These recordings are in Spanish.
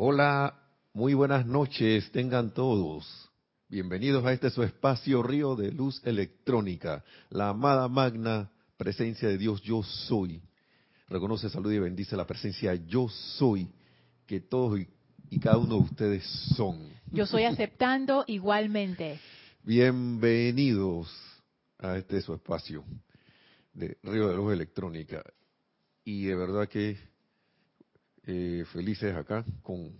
Hola, muy buenas noches, tengan todos. Bienvenidos a este su espacio Río de Luz Electrónica, la amada magna presencia de Dios yo soy. Reconoce, salud y bendice la presencia yo soy que todos y, y cada uno de ustedes son. Yo soy aceptando igualmente. Bienvenidos a este su espacio de Río de Luz Electrónica. Y de verdad que eh, felices acá con,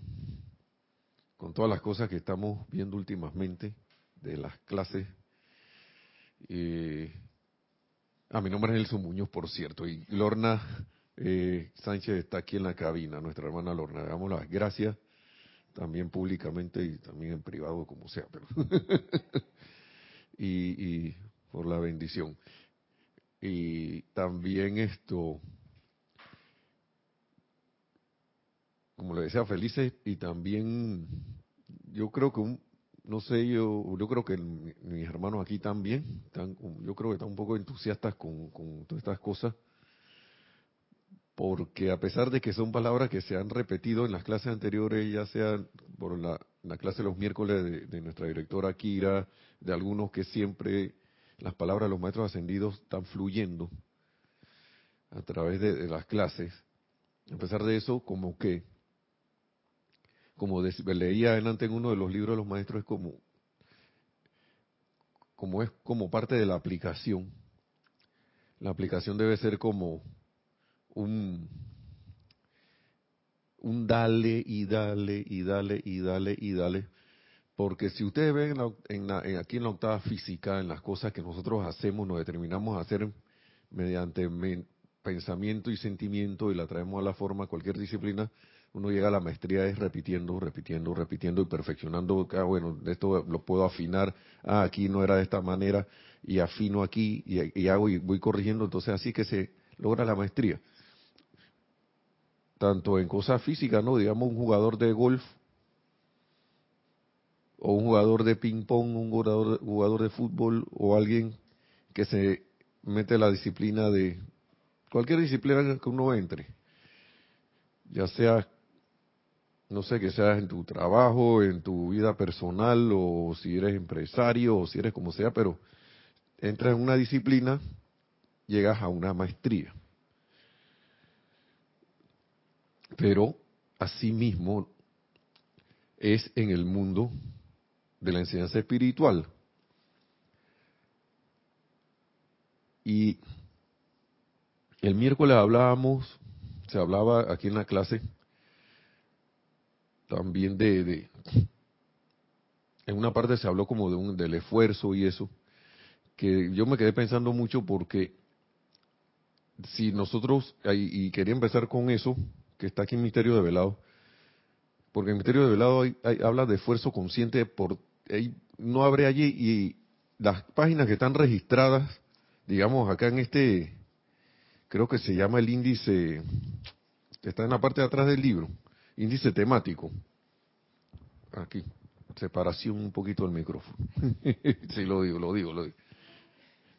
con todas las cosas que estamos viendo últimamente de las clases. Eh, a mi nombre es Nelson Muñoz, por cierto, y Lorna eh, Sánchez está aquí en la cabina, nuestra hermana Lorna. Damos las gracias también públicamente y también en privado, como sea, y, y por la bendición. Y también esto, como le decía, felices y también yo creo que un, no sé, yo yo creo que mis hermanos aquí también, están, yo creo que están un poco entusiastas con, todas estas cosas, porque a pesar de que son palabras que se han repetido en las clases anteriores, ya sea por la, la clase de los miércoles de, nuestra directora Kira, de algunos que siempre las palabras de los maestros ascendidos están fluyendo a través de las clases, a pesar de eso, como que como de- leía adelante en uno de los libros de los maestros, es como, como es como parte de la aplicación. La aplicación debe ser como un, un dale y dale y dale y dale y dale. Porque si ustedes ven en la- en la- en- aquí en la octava física, en las cosas que nosotros hacemos, nos determinamos a hacer mediante pensamiento y sentimiento y la traemos a la forma, cualquier disciplina, uno llega a la maestría es repitiendo, repitiendo, repitiendo y perfeccionando. Ah, bueno, esto lo puedo afinar. Ah, aquí no era de esta manera y afino aquí y, hago y voy corrigiendo. Entonces así que se logra la maestría. Tanto en cosas físicas, ¿no? Digamos un jugador de golf o un jugador de ping pong, un jugador, jugador de fútbol o alguien que se mete la disciplina de cualquier disciplina que uno entre, ya sea, no sé, que seas en tu trabajo, en tu vida personal, o si eres empresario, o si eres como sea, pero entras en una disciplina, llegas a una maestría. Pero, asimismo, es en el mundo de la enseñanza espiritual. Y el miércoles hablábamos, se hablaba aquí en la clase también de, de en una parte se habló como de un, del esfuerzo y eso, que yo me quedé pensando mucho porque si nosotros, y quería empezar con eso, que está aquí en Misterio de Velado, porque en Misterio de Velado hay- habla de esfuerzo consciente por, no abre allí y las páginas que están registradas, digamos acá en este, creo que se llama el índice, que está en la parte de atrás del libro, índice temático. Aquí, separación un poquito del micrófono. sí, lo digo, lo digo, lo digo.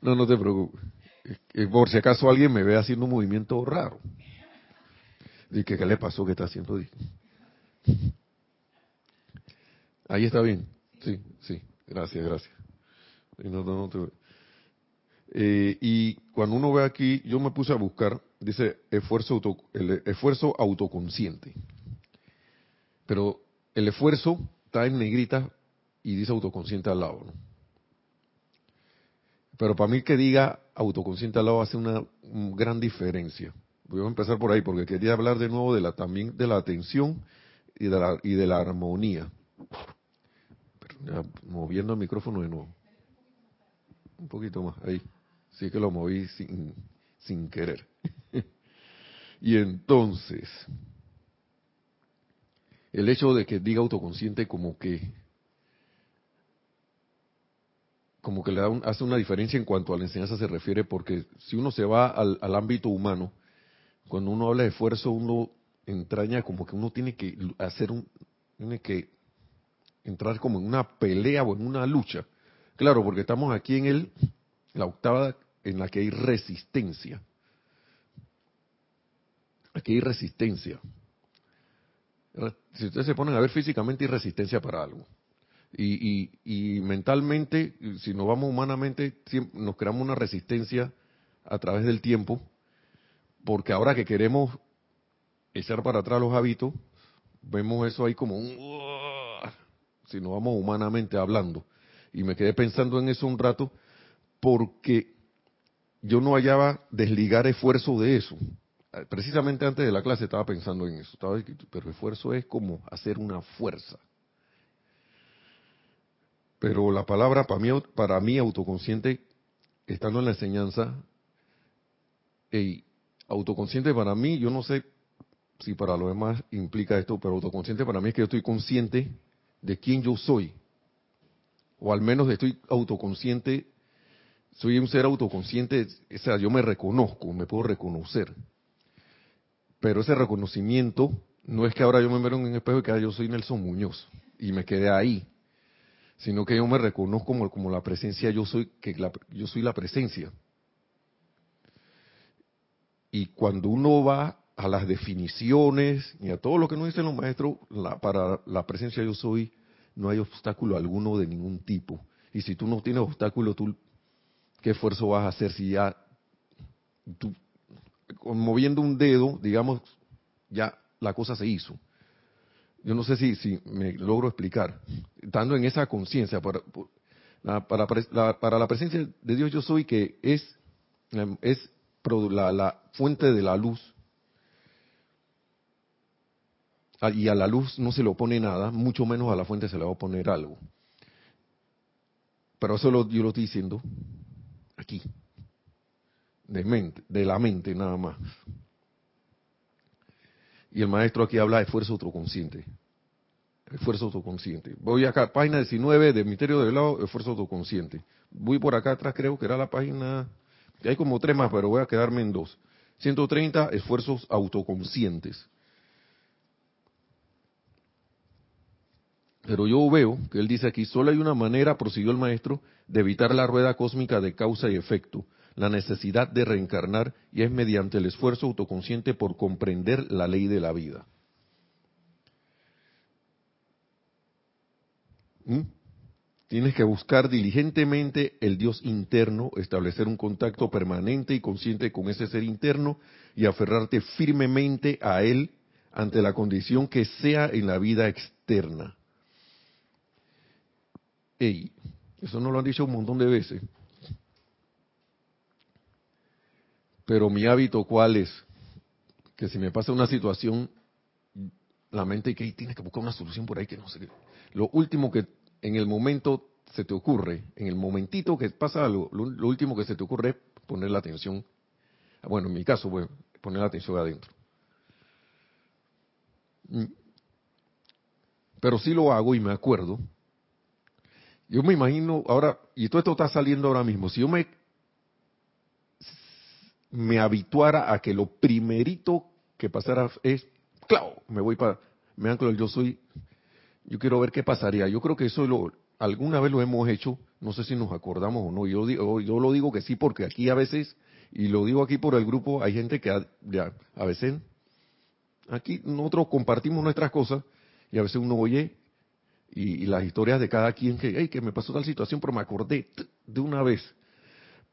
No, no te preocupes. Por si acaso alguien me ve haciendo un movimiento raro. Dice, ¿qué le pasó que está haciendo? Ahí está bien. Sí, sí. Gracias, gracias. No, no te- Eh, y cuando uno ve aquí, yo me puse a buscar, dice esfuerzo, auto, el esfuerzo autoconsciente. Pero el esfuerzo está en negrita y dice autoconsciente al lado. Pero para mí que diga autoconsciente al lado hace una gran diferencia. Voy a empezar por ahí porque quería hablar de nuevo de la también de la atención y de la, y de la armonía. Moviendo el micrófono de nuevo. Un poquito más, ahí. Sí que lo moví sin, sin querer. y entonces, el hecho de que diga autoconsciente como que como que le da un- hace una diferencia en cuanto a la enseñanza se refiere, porque si uno se va al, ámbito humano, cuando uno habla de esfuerzo, uno entraña como que uno tiene que hacer un, tiene que entrar como en una pelea o en una lucha. Claro, porque estamos aquí en el, la octava en la que hay resistencia. Aquí hay resistencia. Si ustedes se ponen a ver físicamente hay resistencia para algo. Y, y, y mentalmente, si nos vamos humanamente, nos creamos una resistencia a través del tiempo, porque ahora que queremos echar para atrás los hábitos, vemos eso ahí como un... Si nos vamos humanamente hablando. Y me quedé pensando en eso un rato, porque yo no hallaba desligar esfuerzo de eso. Precisamente antes de la clase estaba pensando en eso. Estaba, pero esfuerzo es como hacer una fuerza. Pero la palabra para mí, para mí autoconsciente, estando en la enseñanza, y autoconsciente para mí, yo no sé si para los demás implica esto, pero autoconsciente para mí es que yo estoy consciente de quién yo soy. O al menos estoy autoconsciente, soy un ser autoconsciente, o sea, yo me reconozco, me puedo reconocer. Pero ese reconocimiento no es que ahora yo me veo en un espejo y que yo soy Nelson Muñoz y me quedé ahí sino que yo me reconozco como, la presencia, yo soy, que yo soy la presencia. Y cuando uno va a las definiciones y a todo lo que nos dicen los maestros, para la presencia yo soy, no hay obstáculo alguno de ningún tipo. Y si tú no tienes obstáculo, tú, ¿qué esfuerzo vas a hacer si ya, tú, moviendo un dedo, digamos, ya la cosa se hizo? yo no sé si, me logro explicar, estando en esa conciencia, para, la presencia de Dios yo soy que es, la, la fuente de la luz, y a la luz no se le opone nada, mucho menos a la fuente se le va a poner algo. Pero eso lo, yo lo estoy diciendo aquí, de, mente, de la mente nada más. Y el maestro aquí habla de esfuerzo autoconsciente. Esfuerzo autoconsciente. Voy acá, página 19 de Misterio del Lado, esfuerzo autoconsciente. Voy por acá atrás, creo que era la página. Hay como tres más, pero voy a quedarme en dos. 130, esfuerzos autoconscientes. Pero yo veo que él dice aquí, solo hay una manera, prosiguió el maestro, de evitar la rueda cósmica de causa y efecto, la necesidad de reencarnar y es mediante el esfuerzo autoconsciente por comprender la ley de la vida. ¿Mm? Tienes que buscar diligentemente el Dios interno, establecer un contacto permanente y consciente con ese ser interno y aferrarte firmemente a Él ante la condición que sea en la vida externa. Ey, eso no lo han dicho un montón de veces. Pero mi hábito, ¿cuál es? Que si me pasa una situación, la mente que tienes que buscar una solución por ahí que no sé. Lo último que en el momento se te ocurre, en el momentito que pasa algo, lo, último que se te ocurre es poner la atención. Bueno, en mi caso, bueno, poner la atención adentro. Mm. Pero sí lo hago y me acuerdo. Yo me imagino ahora, y todo esto está saliendo ahora mismo, si yo me me habituara a que lo primerito que pasara es, claro, me voy para, me anclo yo soy, yo quiero ver qué pasaría. Yo creo que eso lo, alguna vez lo hemos hecho, no sé si nos acordamos o no. Yo, digo, yo lo digo que sí porque aquí a veces, y lo digo aquí por el grupo, hay gente que a, ya, a veces, aquí nosotros compartimos nuestras cosas y a veces uno oye y, las historias de cada quien que, hey, que me pasó tal situación, pero me acordé de una vez.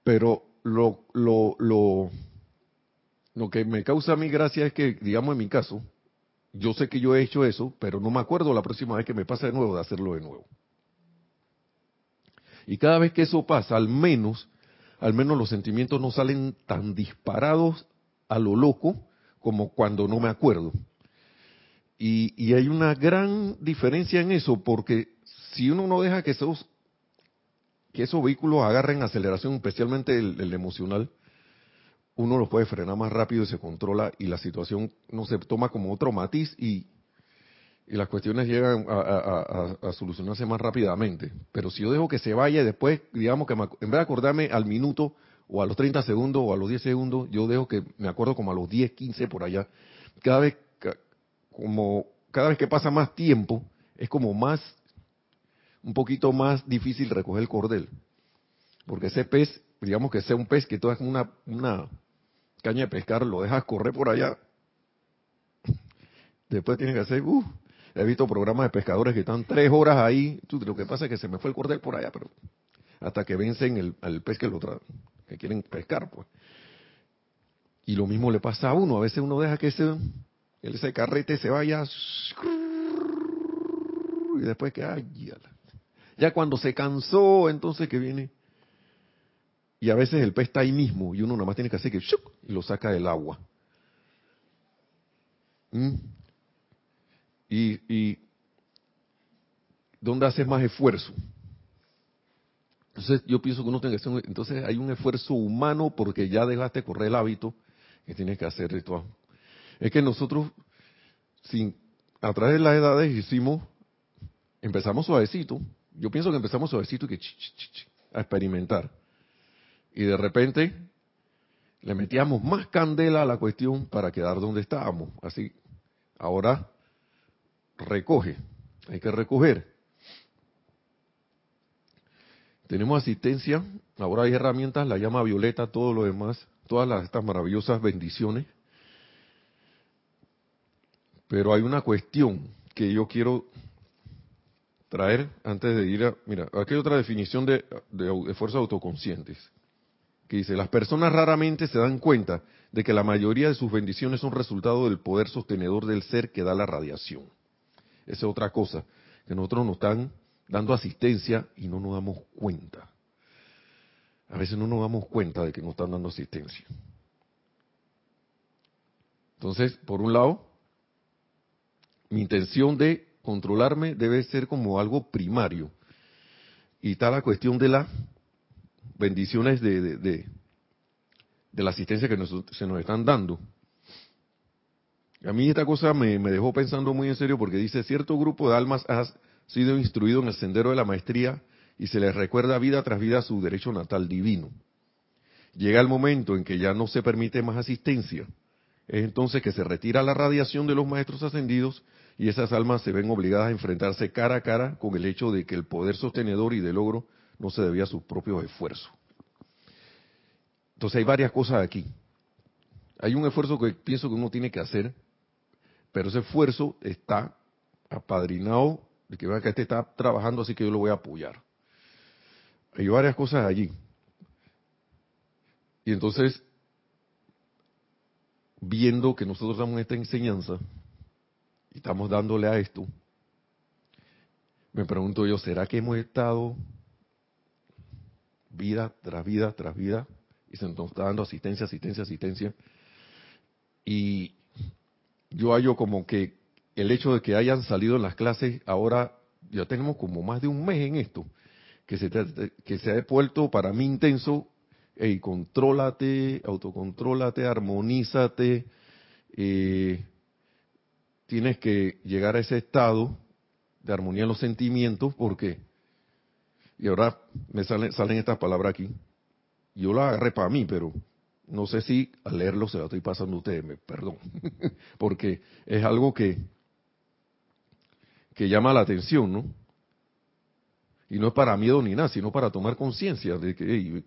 Pero lo, lo, lo, lo que me causa a mí gracia es que, digamos en mi caso, yo sé que yo he hecho eso, pero no me acuerdo la próxima vez que me pasa de nuevo de hacerlo de nuevo. Y cada vez que eso pasa, al menos, al menos los sentimientos no salen tan disparados a lo loco como cuando no me acuerdo. Y, y hay una gran diferencia en eso, porque si uno no deja que esos que esos vehículos agarren aceleración, especialmente el, emocional, uno lo puede frenar más rápido y se controla y la situación no se toma como otro matiz y, las cuestiones llegan a, solucionarse más rápidamente. Pero si yo dejo que se vaya y después, digamos que en vez de acordarme al minuto o a los 30 segundos o a los 10 segundos, yo dejo que me acuerdo como a los 10, 15 por allá. Cada vez, como, cada vez que pasa más tiempo, es como más un poquito más difícil recoger el cordel. Porque ese pez, digamos que sea un pez que tú es una, una caña de pescar, lo dejas correr por allá Después tienes que hacer, uh, he visto programas de pescadores que están tres horas ahí. Lo que pasa es que se me fue el cordel por allá, pero hasta que vencen el, al pez que, lo que quieren pescar, pues. Y lo mismo le pasa a uno. A veces uno deja que ese, ese carrete se vaya y después que, ay, ya, ya cuando se cansó, entonces que viene. Y a veces el pez está ahí mismo y uno nada más tiene que hacer que y lo saca del agua. ¿Mm? Y, ¿dónde haces más esfuerzo? Entonces yo pienso que uno tiene que hacer, entonces hay un esfuerzo humano porque ya dejaste correr el hábito que tienes que hacer esto. Es que nosotros, sin, a través de las edades hicimos, empezamos suavecito. Yo pienso que empezamos suavecito y que a experimentar. Y de repente le metíamos más candela a la cuestión para quedar donde estábamos. Así, ahora recoge, hay que recoger. Tenemos asistencia, ahora hay herramientas, la llama violeta, todo lo demás, todas estas maravillosas bendiciones. Pero hay una cuestión que yo quiero traer antes de ir a... Mira, aquí hay otra definición de, de, fuerzas autoconscientes, que dice, las personas raramente se dan cuenta de que la mayoría de sus bendiciones son resultado del poder sostenedor del ser que da la radiación. Esa es otra cosa, que nosotros nos están dando asistencia y no nos damos cuenta. A veces no nos damos cuenta de que nos están dando asistencia. Entonces, por un lado, mi intención de controlarme debe ser como algo primario. Y está la cuestión de las bendiciones de, de, la asistencia que se nos están dando. A mí esta cosa me, me, dejó pensando muy en serio porque dice, cierto grupo de almas ha sido instruido en el sendero de la maestría y se les recuerda vida tras vida su derecho natal divino. Llega el momento en que ya no se permite más asistencia. Es entonces que se retira la radiación de los maestros ascendidos y esas almas se ven obligadas a enfrentarse cara a cara con el hecho de que el poder sostenedor y de logro no se debía a sus propios esfuerzos. Entonces hay varias cosas aquí. Hay un esfuerzo que pienso que uno tiene que hacer, pero ese esfuerzo está apadrinado de que vea que este está trabajando, así que yo lo voy a apoyar. Hay varias cosas allí. Y entonces, viendo que nosotros damos esta enseñanza, estamos dándole a esto, me pregunto yo, ¿será que hemos estado vida tras vida tras vida y se nos está dando asistencia, asistencia, asistencia? Y yo hallo como que el hecho de que hayan salido en las clases ahora, ya tenemos como más de un mes en esto, que se, que se ha vuelto para mí intenso, hey, contrólate, autocontrólate, armonízate, eh, tienes que llegar a ese estado de armonía en los sentimientos, porque, y ahora me salen, salen estas palabras aquí, yo las agarré para mí, pero no sé si al leerlo se lo estoy pasando a ustedes, me, perdón, porque es algo que, que llama la atención, ¿no? Y no es para miedo ni nada, sino para tomar conciencia de que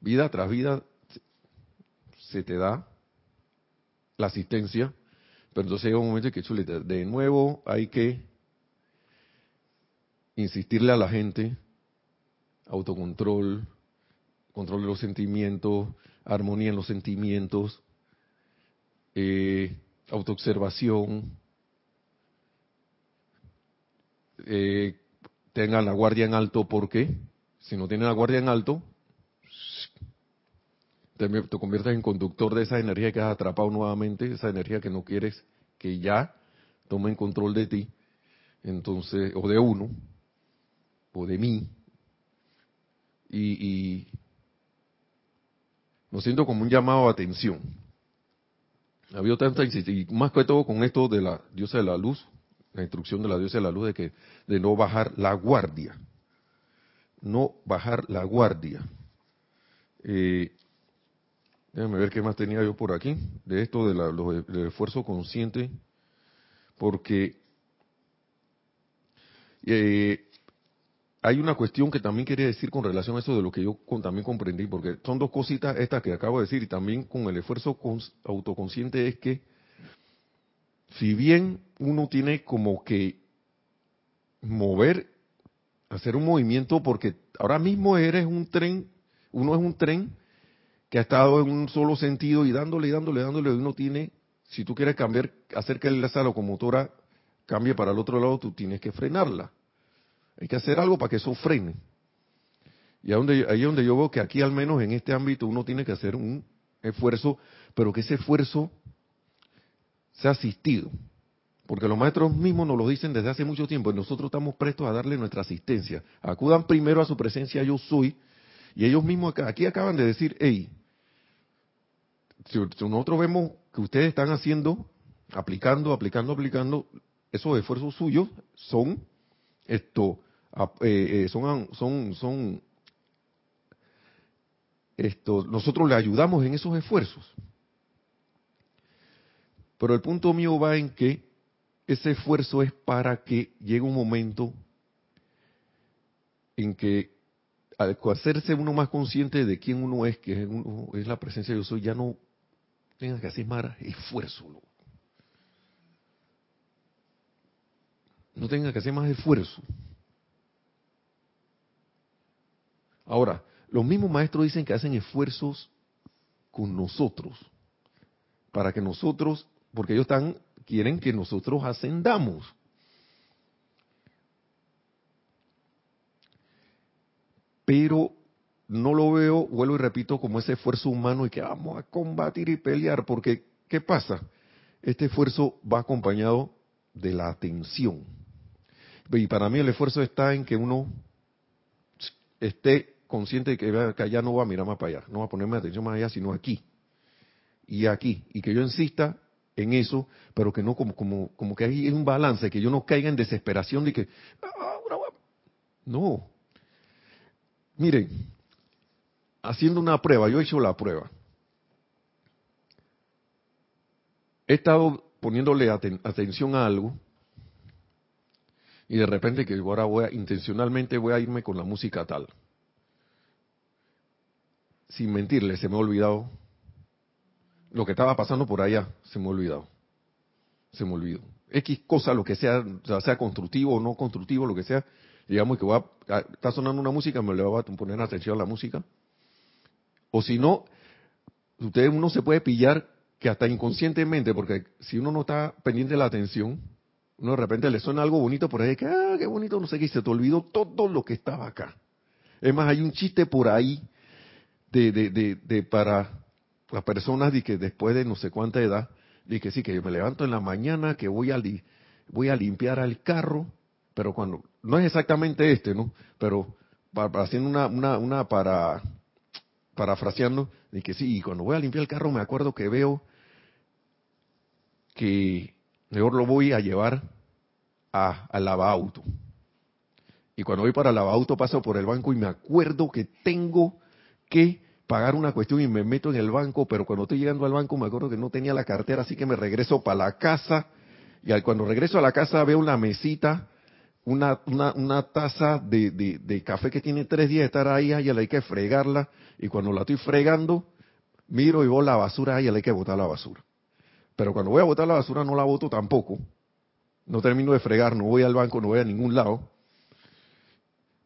vida tras vida se te da la asistencia, pero entonces llega un momento en que chuleta, de nuevo hay que insistirle a la gente, autocontrol, control de los sentimientos, armonía en los sentimientos, eh, autoobservación, eh, tengan la guardia en alto porque si no tienen la guardia en alto, te, te conviertes en conductor de esa energía que has atrapado nuevamente, esa energía que no quieres que ya tome control de ti, entonces, o de uno, o de mí, y, y lo siento como un llamado a atención. Había tanta y más que todo con esto de la diosa de la luz, la instrucción de la diosa de la luz de que de no bajar la guardia, no bajar la guardia. Eh, déjame ver qué más tenía yo por aquí de esto de la, del esfuerzo consciente, porque eh, hay una cuestión que también quería decir con relación a eso de lo que yo también comprendí, porque son dos cositas estas que acabo de decir y también con el esfuerzo autoconsciente es que si bien uno tiene como que mover, hacer un movimiento, porque ahora mismo eres un tren, uno es un tren que ha estado en un solo sentido y dándole, y dándole, dándole, uno tiene, si tú quieres cambiar, hacer que esa locomotora cambie para el otro lado, tú tienes que frenarla. Hay que hacer algo para que eso frene. Y ahí, ahí es donde yo veo que aquí al menos en este ámbito uno tiene que hacer un esfuerzo, pero que ese esfuerzo sea asistido. Porque los maestros mismos nos lo dicen desde hace mucho tiempo y nosotros estamos prestos a darle nuestra asistencia. Acudan primero a su presencia yo soy y ellos mismos aquí acaban de decir, hey, si nosotros vemos que ustedes están haciendo, aplicando, aplicando, aplicando, esos esfuerzos suyos son esto, eh, eh, son, son, son esto, nosotros le ayudamos en esos esfuerzos. Pero el punto mío va en que ese esfuerzo es para que llegue un momento en que al hacerse uno más consciente de quién uno es, que es, la presencia de yo soy, ya no tenga que hacer más esfuerzo. No tenga que hacer más esfuerzo. Ahora, los mismos maestros dicen que hacen esfuerzos con nosotros, para que nosotros, porque ellos están, quieren que nosotros ascendamos. Pero no lo veo, vuelvo y repito, como ese esfuerzo humano y que vamos a combatir y pelear, porque ¿qué pasa? Este esfuerzo va acompañado de la atención. Y para mí el esfuerzo está en que uno esté consciente de que, allá no va a mirar más para allá, no va a ponerme atención más allá, sino aquí y aquí, y que yo insista en eso, pero que no como como como que hay un balance, que yo no caiga en desesperación de que ah, no. Miren, haciendo una prueba, yo he hecho la prueba. He estado poniéndole atención a algo y de repente que ahora voy a, intencionalmente voy a irme con la música tal sin mentirle, se me ha olvidado lo que estaba pasando por allá, se me ha olvidado. Se me olvidó. X cosa, lo que sea, sea constructivo o no constructivo, lo que sea, digamos que va a, está sonando una música, me le va a poner atención a la música. O si no, usted uno se puede pillar que hasta inconscientemente, porque si uno no está pendiente de la atención, uno de repente le suena algo bonito por ahí, que, ah, qué bonito, no sé qué, y se te olvidó todo lo que estaba acá. Es más, hay un chiste por ahí de, de, de, para las personas de que después de no sé cuánta edad, de que sí, que yo me levanto en la mañana, que voy a, voy a limpiar al carro, pero cuando, no es exactamente este, ¿no? Pero haciendo una, una, una para, parafraseando, de que sí, y cuando voy a limpiar el carro me acuerdo que veo que mejor lo voy a llevar a, al lavauto. Y cuando voy para lavauto paso por el banco y me acuerdo que tengo que pagar una cuestión y me meto en el banco, pero cuando estoy llegando al banco me acuerdo que no tenía la cartera, así que me regreso para la casa y cuando regreso a la casa veo una mesita, una, una, una taza de, café que tiene tres días estar ahí, y hay que fregarla y cuando la estoy fregando miro y veo la basura, y hay que botar la basura. Pero cuando voy a botar la basura no la boto tampoco. No termino de fregar, no voy al banco, no voy a ningún lado.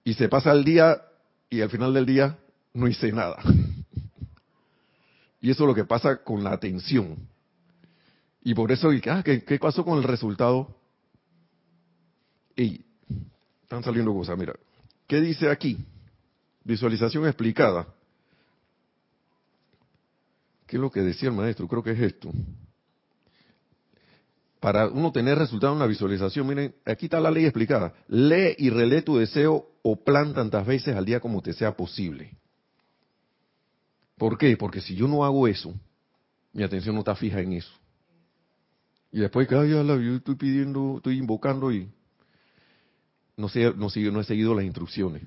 Y se pasa el día y al final del día no hice nada. Y eso es lo que pasa con la atención. Y por eso, ah, ¿qué, ¿qué pasó con el resultado? Y están saliendo cosas. Mira, ¿qué dice aquí? Visualización explicada. ¿Qué es lo que decía el maestro? Creo que es esto. Para uno tener resultado en una visualización, miren, aquí está la ley explicada. Lee y relee tu deseo o plan tantas veces al día como te sea posible. ¿Por qué? Porque si yo no hago eso, mi atención no está fija en eso. Y después que, yo estoy pidiendo, estoy invocando y no, sé, no, no he seguido las instrucciones.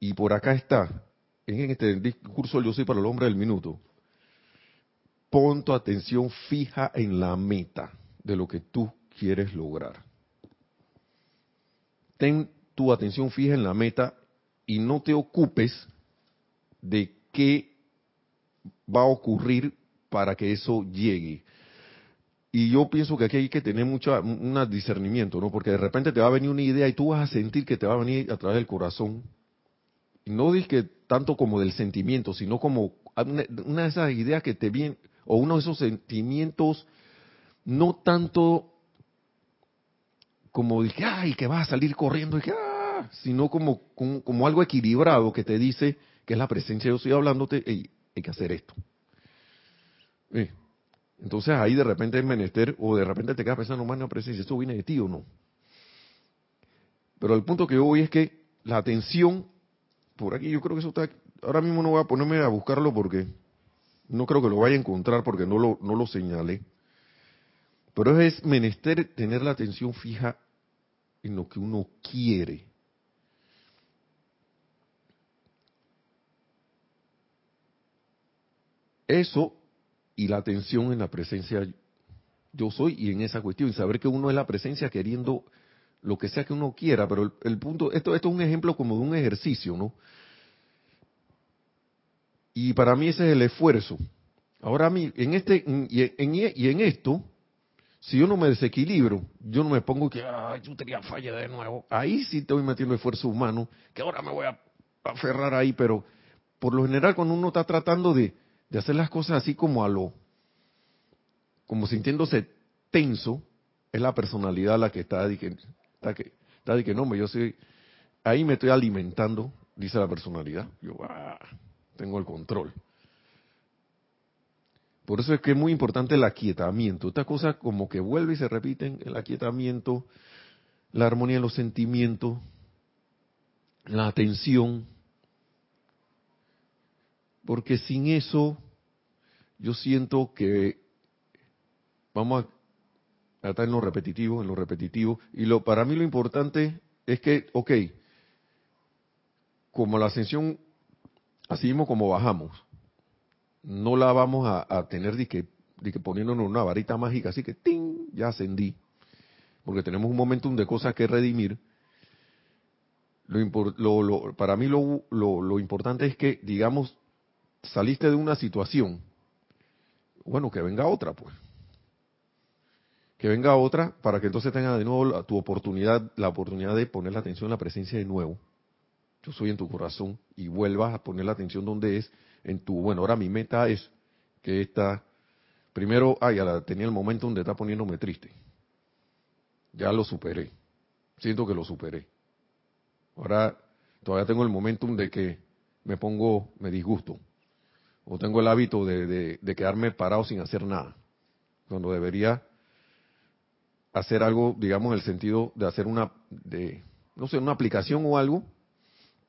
Y por acá está, en este discurso Yo soy para el hombre del minuto, pon tu atención fija en la meta de lo que tú quieres lograr. Ten tu atención fija en la meta y no te ocupes de qué va a ocurrir para que eso llegue. Y yo pienso que aquí hay que tener mucho un discernimiento, ¿no? Porque de repente te va a venir una idea y tú vas a sentir que te va a venir a través del corazón. Y no que tanto como del sentimiento, sino como una, de esas ideas que te vienen, o uno de esos sentimientos, no tanto como dije, ay, que vas a salir corriendo, y que, ah", sino como, como, algo equilibrado que te dice que es la presencia, yo estoy hablándote, y hay que hacer esto. Eh, entonces ahí de repente es menester, o de repente te quedas pensando, más la presencia, ¿esto viene de ti o no? Pero el punto que yo voy es que la atención, por aquí yo creo que eso está, ahora mismo no voy a ponerme a buscarlo porque no creo que lo vaya a encontrar porque no lo, no lo señalé. Pero es menester tener la atención fija en lo que uno quiere. Eso y la atención en la presencia yo soy y en esa cuestión, y saber que uno es la presencia queriendo lo que sea que uno quiera, pero el, punto, esto, esto es un ejemplo como de un ejercicio, ¿no? Y para mí ese es el esfuerzo. Ahora a mí, en este, y en, y en esto, si yo no me desequilibro, yo no me pongo que, ay, yo tenía falla de nuevo. Ahí sí estoy metiendo esfuerzo humano, que ahora me voy a aferrar ahí, pero por lo general cuando uno está tratando de, de hacer las cosas así como a lo, como sintiéndose tenso, es la personalidad la que está, de que, está, que, está que no, yo soy, ahí me estoy alimentando, dice la personalidad, yo ah, tengo el control. Por eso es que es muy importante el aquietamiento. Estas cosas como que vuelve y se repiten, el aquietamiento, la armonía de los sentimientos, la atención, porque sin eso yo siento que vamos a estar en lo repetitivo, en lo repetitivo, y lo para mí lo importante es que, ok, como la ascensión, así mismo como bajamos, no la vamos a, tener de que, de que poniéndonos una varita mágica, así que ¡ting! ya ascendí, porque tenemos un momentum de cosas que redimir. Lo, lo, para mí lo, lo importante es que, digamos, saliste de una situación, bueno, que venga otra, pues. Que venga otra para que entonces tenga de nuevo tu oportunidad, la oportunidad de poner la atención en la presencia de nuevo. Yo soy en tu corazón y vuelvas a poner la atención donde es, en tu, bueno, ahora mi meta es que esta, primero, ya tenía el momento donde está poniéndome triste. Ya lo superé. Siento que lo superé. Ahora todavía tengo el momentum de que me pongo, me disgusto o tengo el hábito de, quedarme parado sin hacer nada, cuando debería hacer algo, digamos, en el sentido de hacer una, de, no sé, una aplicación o algo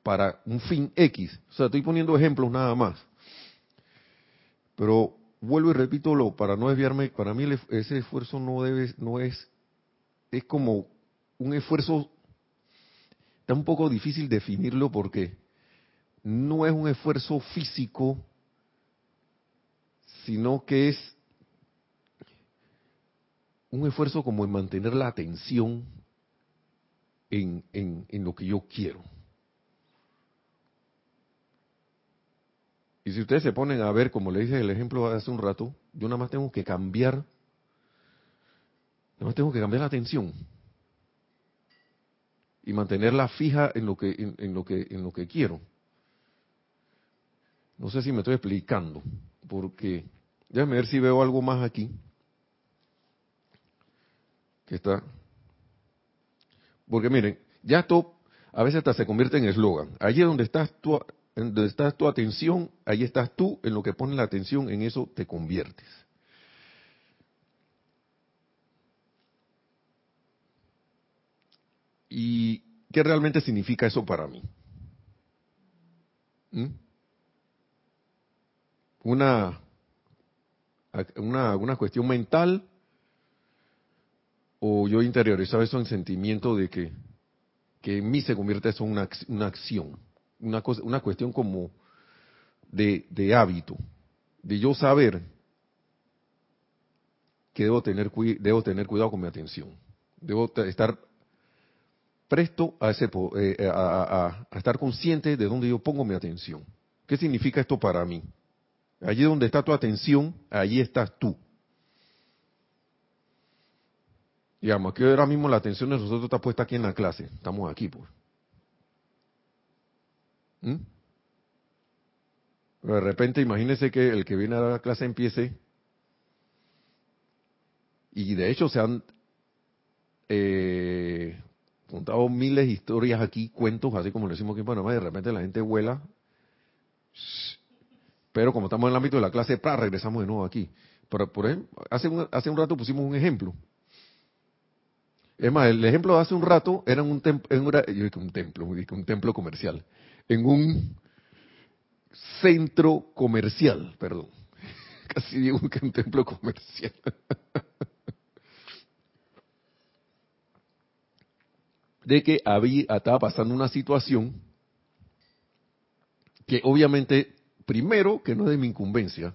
para un fin X. O sea, estoy poniendo ejemplos nada más. Pero vuelvo y repito lo, para no desviarme, para mí ese esfuerzo no debe, no es, es como un esfuerzo, está un poco difícil definirlo porque no es un esfuerzo físico sino que es un esfuerzo como en mantener la atención en, en, lo que yo quiero. Y si ustedes se ponen a ver, como le dije el ejemplo hace un rato, yo nada más tengo que cambiar, nada más tengo que cambiar la atención y mantenerla fija en lo que en lo que en lo que quiero. No sé si me estoy explicando, porque déjame ver si veo algo más aquí. Que está. Porque miren, ya esto a veces hasta se convierte en eslogan. Allí donde estás tú, donde estás tu atención, ahí estás tú, en lo que pones la atención, en eso te conviertes. ¿Y qué realmente significa eso para mí? ¿Mm? Una, una, una cuestión mental o yo interiorizaba eso en sentimiento de que, que en mí se convierte eso en una, una acción, una, cosa, una cuestión como de, de hábito, de yo saber que debo tener, debo tener cuidado con mi atención, debo estar presto a, ese, eh, a, a estar consciente de dónde yo pongo mi atención. ¿Qué significa esto para mí? Allí donde está tu atención, allí estás tú. Digamos, que ahora mismo la atención de nosotros está puesta aquí en la clase. Estamos aquí, pues. ¿Mm? Pero de repente, imagínense que el que viene a la clase empiece. Y de hecho se han eh, contado miles de historias aquí, cuentos, así como lo decimos aquí en Panamá, y de repente la gente vuela. Pero como estamos en el ámbito de la clase, para regresamos de nuevo aquí. Por ejemplo, hace un, hace un rato pusimos un ejemplo. Es más, el ejemplo de hace un rato era en un, templo, un templo, un templo comercial, en un centro comercial, perdón. Casi digo que un templo comercial. de que había, estaba pasando una situación que obviamente, primero, que no es de mi incumbencia,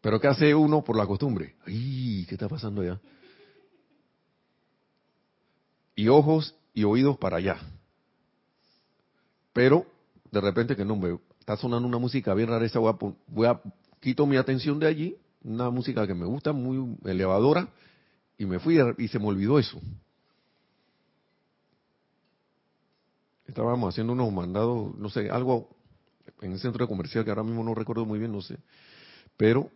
pero que hace uno por la costumbre. ¡Ay! ¿Qué está pasando allá? Y ojos y oídos para allá. Pero, de repente que no me está sonando una música bien rara, esa voy a, voy a quito mi atención de allí, una música que me gusta, muy elevadora, y me fui y se me olvidó eso. estábamos haciendo unos mandados, no sé, algo en el centro comercial que ahora mismo no recuerdo muy bien, no sé. Pero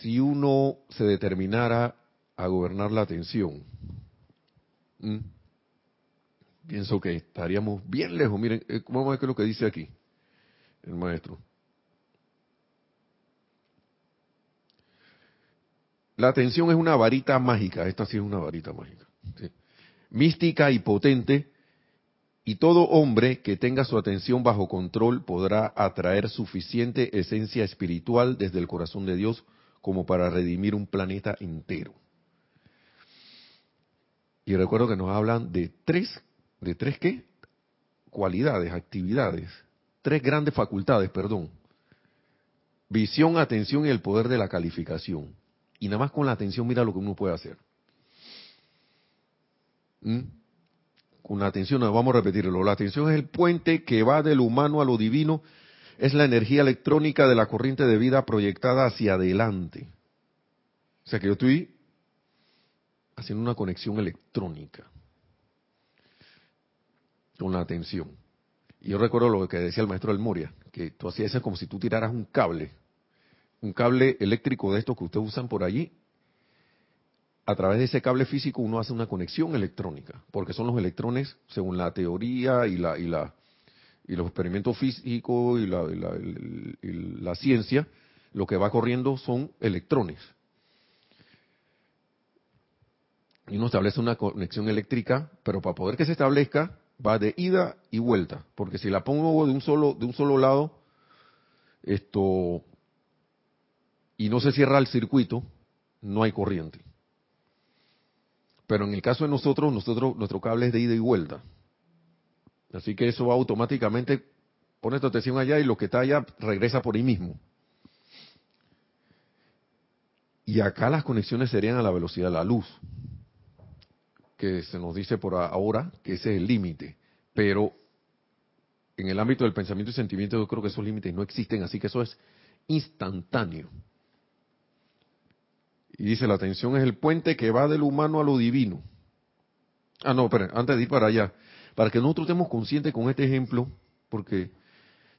si uno se determinara a gobernar la atención, pienso que estaríamos bien lejos. Miren, eh, vamos a ver qué es lo que dice aquí el maestro. La atención es una varita mágica, esta sí es una varita mágica. mística y potente, y todo hombre que tenga su atención bajo control podrá atraer suficiente esencia espiritual desde el corazón de Dios como para redimir un planeta entero. Y recuerdo que nos hablan de tres, ¿de tres qué? Cualidades, actividades, tres grandes facultades, perdón. Visión, atención y el poder de la calificación. Y nada más con la atención mira lo que uno puede hacer. ¿Mm? Con atención, vamos a repetirlo. La atención es el puente que va del humano a lo divino. Es la energía electrónica de la corriente de vida proyectada hacia adelante. O sea que yo estoy haciendo una conexión electrónica con la atención. Y yo recuerdo lo que decía el maestro del Moria, que tú hacías eso como si tú tiraras un cable, un cable eléctrico de estos que ustedes usan por allí, a través de ese cable físico uno hace una conexión electrónica, porque son los electrones, según la teoría y la y la y los experimentos físicos y la, la, ciencia, lo que va corriendo son electrones. Y uno establece una conexión eléctrica, pero para poder que se establezca va de ida y vuelta, porque si la pongo de un solo de un solo lado, esto y no se cierra el circuito, no hay corriente. Pero en el caso de nosotros, nosotros nuestro cable es de ida y vuelta. Así que eso va automáticamente, pone tu atención allá y lo que está allá regresa por ahí mismo. Y acá las conexiones serían a la velocidad de la luz, que se nos dice por ahora que ese es el límite. Pero en el ámbito del pensamiento y sentimiento yo creo que esos límites no existen, así que eso es instantáneo. Y dice, la atención es el puente que va del humano a lo divino. Ah, no, pero antes de ir para allá, para que nosotros estemos conscientes con este ejemplo, porque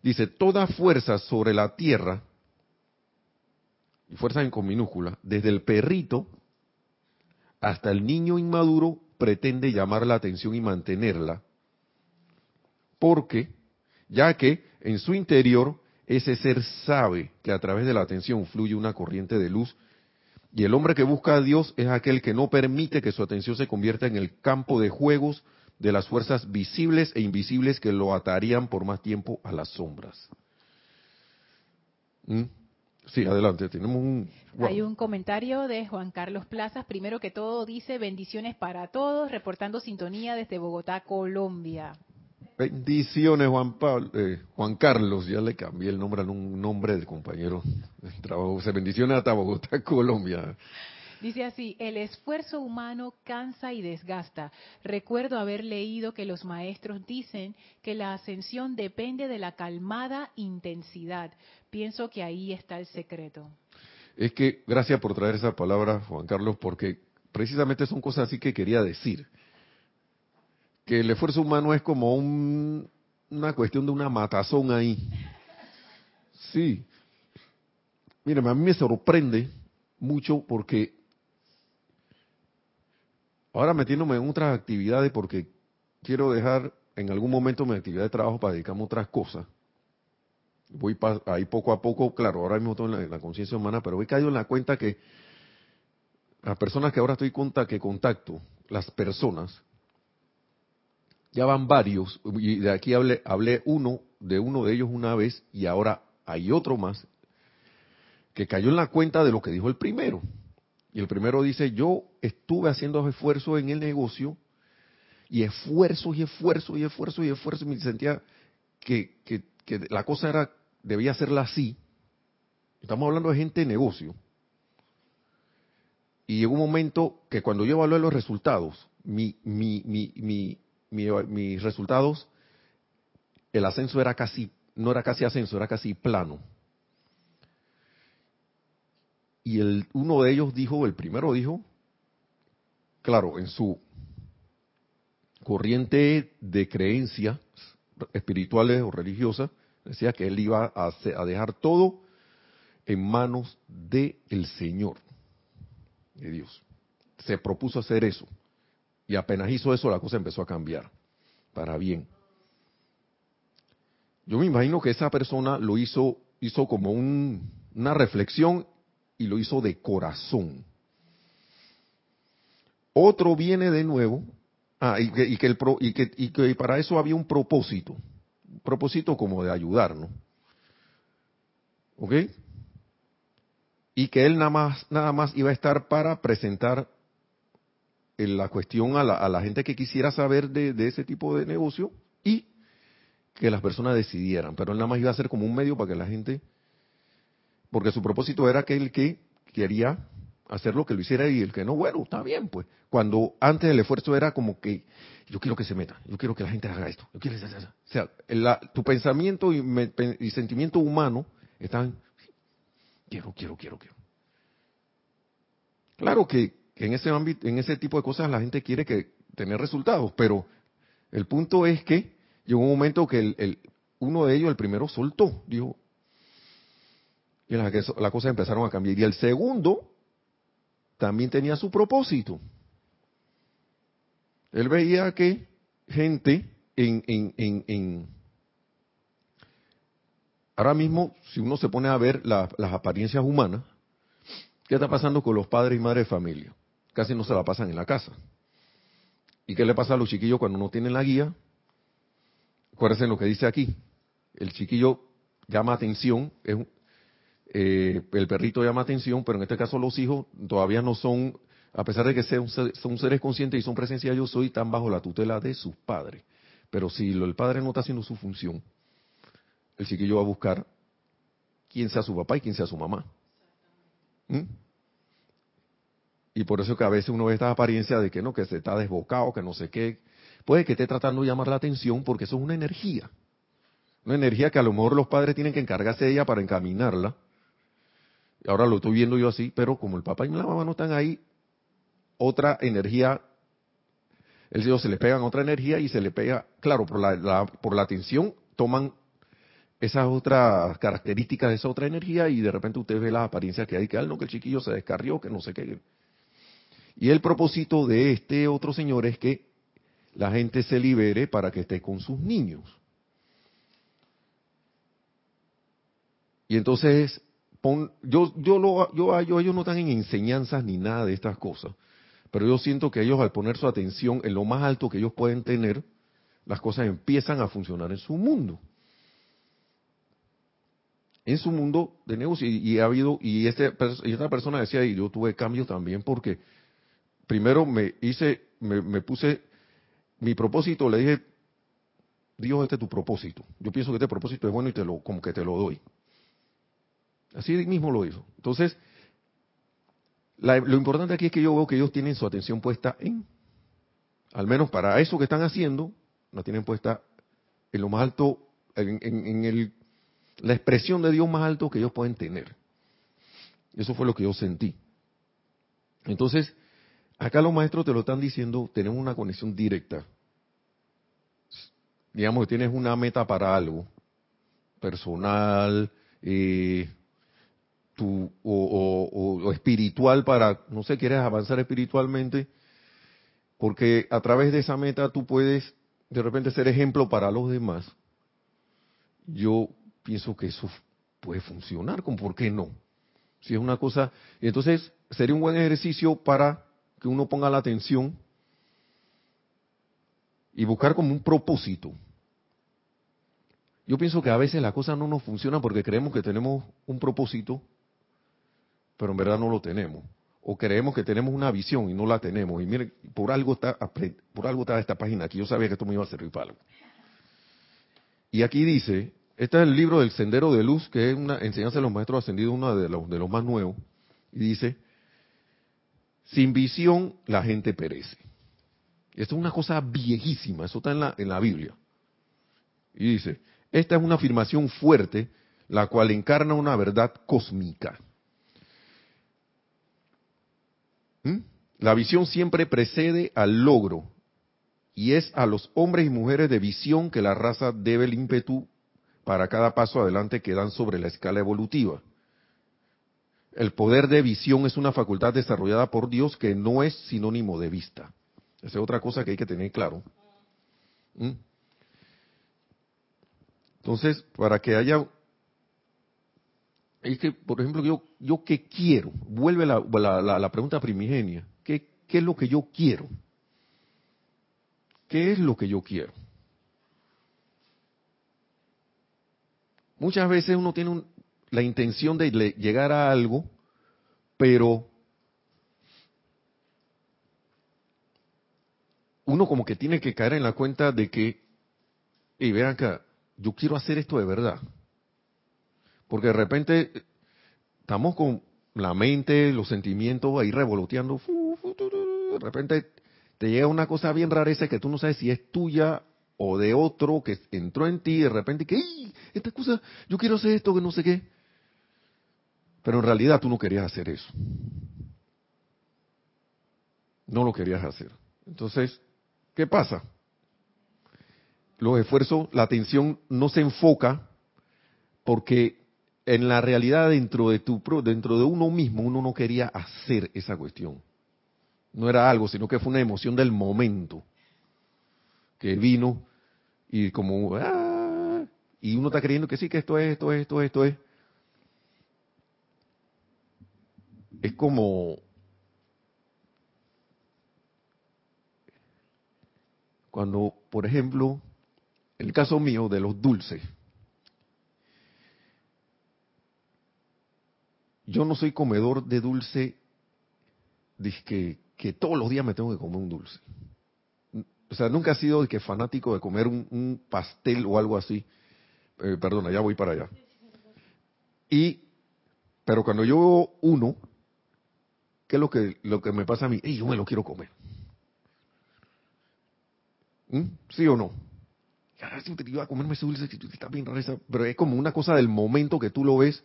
dice, toda fuerza sobre la tierra, y fuerza en con minúscula, desde el perrito hasta el niño inmaduro, pretende llamar la atención y mantenerla, porque, ya que en su interior ese ser sabe que a través de la atención fluye una corriente de luz y el hombre que busca a Dios es aquel que no permite que su atención se convierta en el campo de juegos de las fuerzas visibles e invisibles que lo atarían por más tiempo a las sombras. ¿Mm? Sí, adelante. Tenemos un. Hay un comentario de Juan Carlos Plazas. Primero que todo, dice bendiciones para todos, reportando sintonía desde Bogotá, Colombia. Bendiciones, Juan Pablo, eh, Juan Carlos, ya le cambié el nombre a un nombre del compañero trabajo. Se bendiciones hasta Bogotá, Colombia. Dice así, el esfuerzo humano cansa y desgasta. Recuerdo haber leído que los maestros dicen que la ascensión depende de la calmada intensidad. Pienso que ahí está el secreto. es que, gracias por traer esa palabra, Juan Carlos, porque precisamente son cosas así que quería decir. Que el esfuerzo humano es como un, una cuestión de una matazón ahí. Sí. Miren, a mí me sorprende mucho porque ahora metiéndome en otras actividades porque quiero dejar en algún momento mi actividad de trabajo para dedicarme a otras cosas. Voy ahí poco a poco, claro, ahora mismo estoy en la, conciencia humana, pero he caído en la cuenta que las personas que ahora estoy conta, que contacto, las personas, ya van varios, y de aquí hablé, hablé uno, de uno de ellos una vez, y ahora hay otro más, que cayó en la cuenta de lo que dijo el primero. Y el primero dice, yo estuve haciendo esfuerzo en el negocio, y esfuerzo y esfuerzo y esfuerzo y esfuerzo, y me sentía que, que, que la cosa era, debía hacerla así. Estamos hablando de gente de negocio. Y llegó un momento que cuando yo evalué los resultados, mi, mi, mi, mi, mis resultados, el ascenso era casi, no era casi ascenso, era casi plano. Y el, uno de ellos dijo, el primero dijo, claro, en su corriente de creencias espirituales o religiosas, decía que él iba a, a dejar todo en manos del el Señor, de Dios. Se propuso hacer eso. Y apenas hizo eso, la cosa empezó a cambiar para bien. Yo me imagino que esa persona lo hizo, hizo como una reflexión y lo hizo de corazón. Otro viene de nuevo, ah, y que, para eso había un propósito, un propósito como de ayudarnos. ¿Ok? Y que él nada más, nada más iba a estar para presentar la cuestión a la, gente que quisiera saber de, ese tipo de negocio y que las personas decidieran. Pero él nada más iba a ser como un medio para que la gente, porque su propósito era que el que quería hacer lo que lo hiciera y el que no, bueno, está bien, pues. Cuando antes el esfuerzo era como que yo quiero que se meta, yo quiero que la gente haga esto, yo quiero O sea, tu pensamiento y, y sentimiento humano están, quiero, quiero, quiero, quiero. Claro que en ese ámbito, en ese tipo de cosas la gente quiere que tener resultados, pero el punto es que llegó un momento que uno de ellos, el primero, soltó, dijo, y las, cosas empezaron a cambiar. Y el segundo también tenía su propósito. Él veía que gente en, en, en, en ahora mismo, si uno se pone a ver las apariencias humanas, ¿qué está pasando con los padres y madres de familia? Casi no se la pasan en la casa. ¿Y qué le pasa a los chiquillos cuando no tienen la guía? Acuérdense lo que dice aquí. El chiquillo llama atención, eh, el perrito llama atención, pero en este caso los hijos todavía no son, a pesar de que sean, son seres conscientes y son presencia yo soy, están bajo la tutela de sus padres. Pero si el padre no está haciendo su función, el chiquillo va a buscar quién sea su papá y quién sea su mamá. ¿Mm? Y por eso que a veces uno ve esta apariencia de que no, que se está desbocado, que no sé qué. Puede que esté tratando de llamar la atención porque eso es una energía. Una energía que a lo mejor los padres tienen que encargarse de ella para encaminarla. Ahora lo estoy viendo yo así, pero como el papá y la mamá no están ahí, otra energía, el se le pegan otra energía y se le pega, claro, por la, por la atención toman esas otras características de esa otra energía y de repente usted ve la apariencia que hay, que, no, que el chiquillo se descarrió, que no sé qué. Y el propósito de este otro señor es que la gente se libere para que esté con sus niños. Y entonces, yo, yo, lo, yo, yo, ellos no están en enseñanzas ni nada de estas cosas, pero yo siento que ellos al poner su atención en lo más alto que ellos pueden tener, las cosas empiezan a funcionar en su mundo. En su mundo de negocio. Y, ha habido, y, este, y esta persona decía, y yo tuve cambios también porque primero me hice, me, puse mi propósito, le dije, Dios, este es tu propósito. Yo pienso que este propósito es bueno y te lo, como que te lo doy. Así mismo lo hizo. Entonces, lo importante aquí es que yo veo que ellos tienen su atención puesta en, al menos para eso que están haciendo, la tienen puesta en lo más alto, en, en el, la expresión de Dios más alto que ellos pueden tener. Eso fue lo que yo sentí. Entonces, acá los maestros te lo están diciendo, tenemos una conexión directa. Digamos que tienes una meta para algo, personal, eh, tu, o, espiritual para, no sé, quieres avanzar espiritualmente, porque a través de esa meta tú puedes de repente ser ejemplo para los demás. Yo pienso que eso puede funcionar, ¿con por qué no? Si es una cosa, entonces sería un buen ejercicio para que uno ponga la atención y buscar como un propósito. Yo pienso que a veces las cosas no nos funcionan porque creemos que tenemos un propósito, pero en verdad no lo tenemos. O creemos que tenemos una visión y no la tenemos. Y miren, por algo está, por algo está esta página aquí. Yo sabía que esto me iba a servir para. Y aquí dice, este es el libro del Sendero de Luz, que es una enseñanza de los maestros ascendidos, uno de los, de los más nuevos. Y dice, sin visión la gente perece. Esto es una cosa viejísima, eso está en la, en la Biblia. Y dice, esta es una afirmación fuerte, la cual encarna una verdad cósmica. ¿Mm? La visión siempre precede al logro, y es a los hombres y mujeres de visión que la raza debe el ímpetu para cada paso adelante que dan sobre la escala evolutiva. El poder de visión es una facultad desarrollada por Dios que no es sinónimo de vista. Esa es otra cosa que hay que tener claro. ¿Mm? Entonces, para que haya... Es que, por ejemplo, yo, yo qué quiero, vuelve la, la, pregunta primigenia, ¿qué, ¿qué es lo que yo quiero? ¿Qué es lo que yo quiero? Muchas veces uno tiene la intención de llegar a algo, pero uno como que tiene que caer en la cuenta de que, y vean acá, yo quiero hacer esto de verdad. Porque de repente estamos con la mente, los sentimientos ahí revoloteando, de repente te llega una cosa bien rara esa que tú no sabes si es tuya o de otro que entró en ti de repente que, esta cosa, yo quiero hacer esto, que no sé qué. Pero en realidad tú no querías hacer eso. No lo querías hacer. Entonces, ¿qué pasa? Los esfuerzos, la atención no se enfoca porque en la realidad dentro de tu dentro de uno mismo uno no quería hacer esa cuestión. No era algo, sino que fue una emoción del momento que vino y como ah, y uno está creyendo que sí que esto es esto es esto es esto es es como cuando por ejemplo el caso mío de los dulces yo no soy comedor de dulce que, que todos los días me tengo que comer un dulce o sea, nunca he sido que fanático de comer un, pastel o algo así. Eh, perdona, ya voy para allá. Y, pero cuando yo uno, ¿qué es lo que, lo que me pasa a mí? ¡Ey, yo me lo quiero comer! ¿Mm? ¿Sí o no? Ya, siempre iba a comerme ese dulce, está bien raro pero es como una cosa del momento que tú lo ves.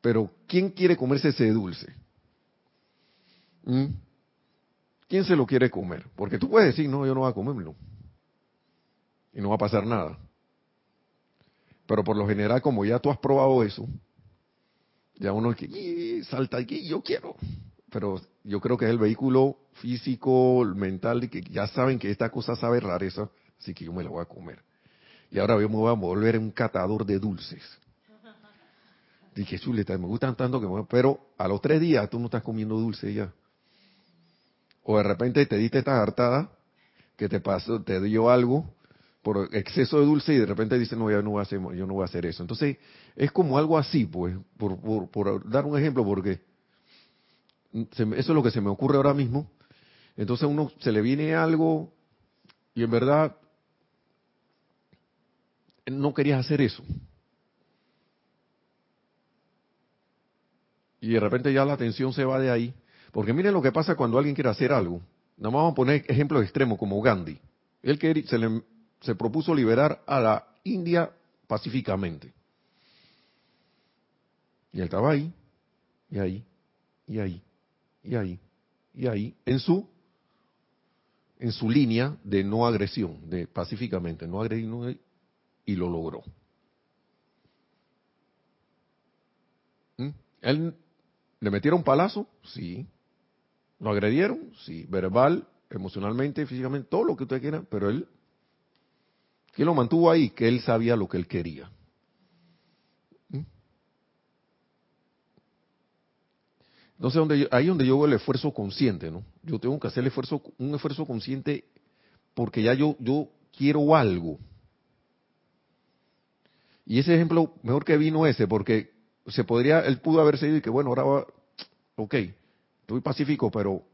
Pero, ¿quién quiere comerse ese dulce? ¿Mm? ¿quién se lo quiere comer? Porque tú puedes decir, no, yo no voy a comérmelo. Y no va a pasar nada. Pero por lo general, como ya tú has probado eso, ya uno que salta aquí, yo quiero. Pero yo creo que es el vehículo físico, mental, de que ya saben que esta cosa sabe rareza, así que yo me la voy a comer. Y ahora yo me voy a volver un catador de dulces. Dije, chuleta, me gustan tanto que me... Pero a los tres días tú no estás comiendo dulce ya o de repente te diste esta hartada que te pasó, te dio algo por exceso de dulce y de repente dices, no, yo no voy a hacer, yo no voy a hacer eso. Entonces, es como algo así, pues, por, por, dar un ejemplo, porque eso es lo que se me ocurre ahora mismo. Entonces uno se le viene algo y en verdad no querías hacer eso. Y de repente ya la atención se va de ahí porque miren lo que pasa cuando alguien quiere hacer algo. Nada más vamos a poner ejemplos extremos como Gandhi. Él se, se propuso liberar a la India pacíficamente. Y él estaba ahí. y ahí, y ahí, y ahí, y ahí, en su en su línea de no agresión, de pacíficamente, no agredir, y lo logró. ¿Mm? ¿Él le metieron palazo? Sí. ¿Lo agredieron? Sí. Verbal, emocionalmente, físicamente, todo lo que usted quiera, pero él, ¿quién lo mantuvo ahí? Que él sabía lo que él quería. Entonces, donde ahí donde yo veo el esfuerzo consciente, ¿no? Yo tengo que hacer el esfuerzo, un esfuerzo consciente porque ya yo, yo quiero algo. Y ese ejemplo, mejor que vino ese, porque se podría, él pudo haber seguido y que bueno, ahora va, ok, estoy pacífico, pero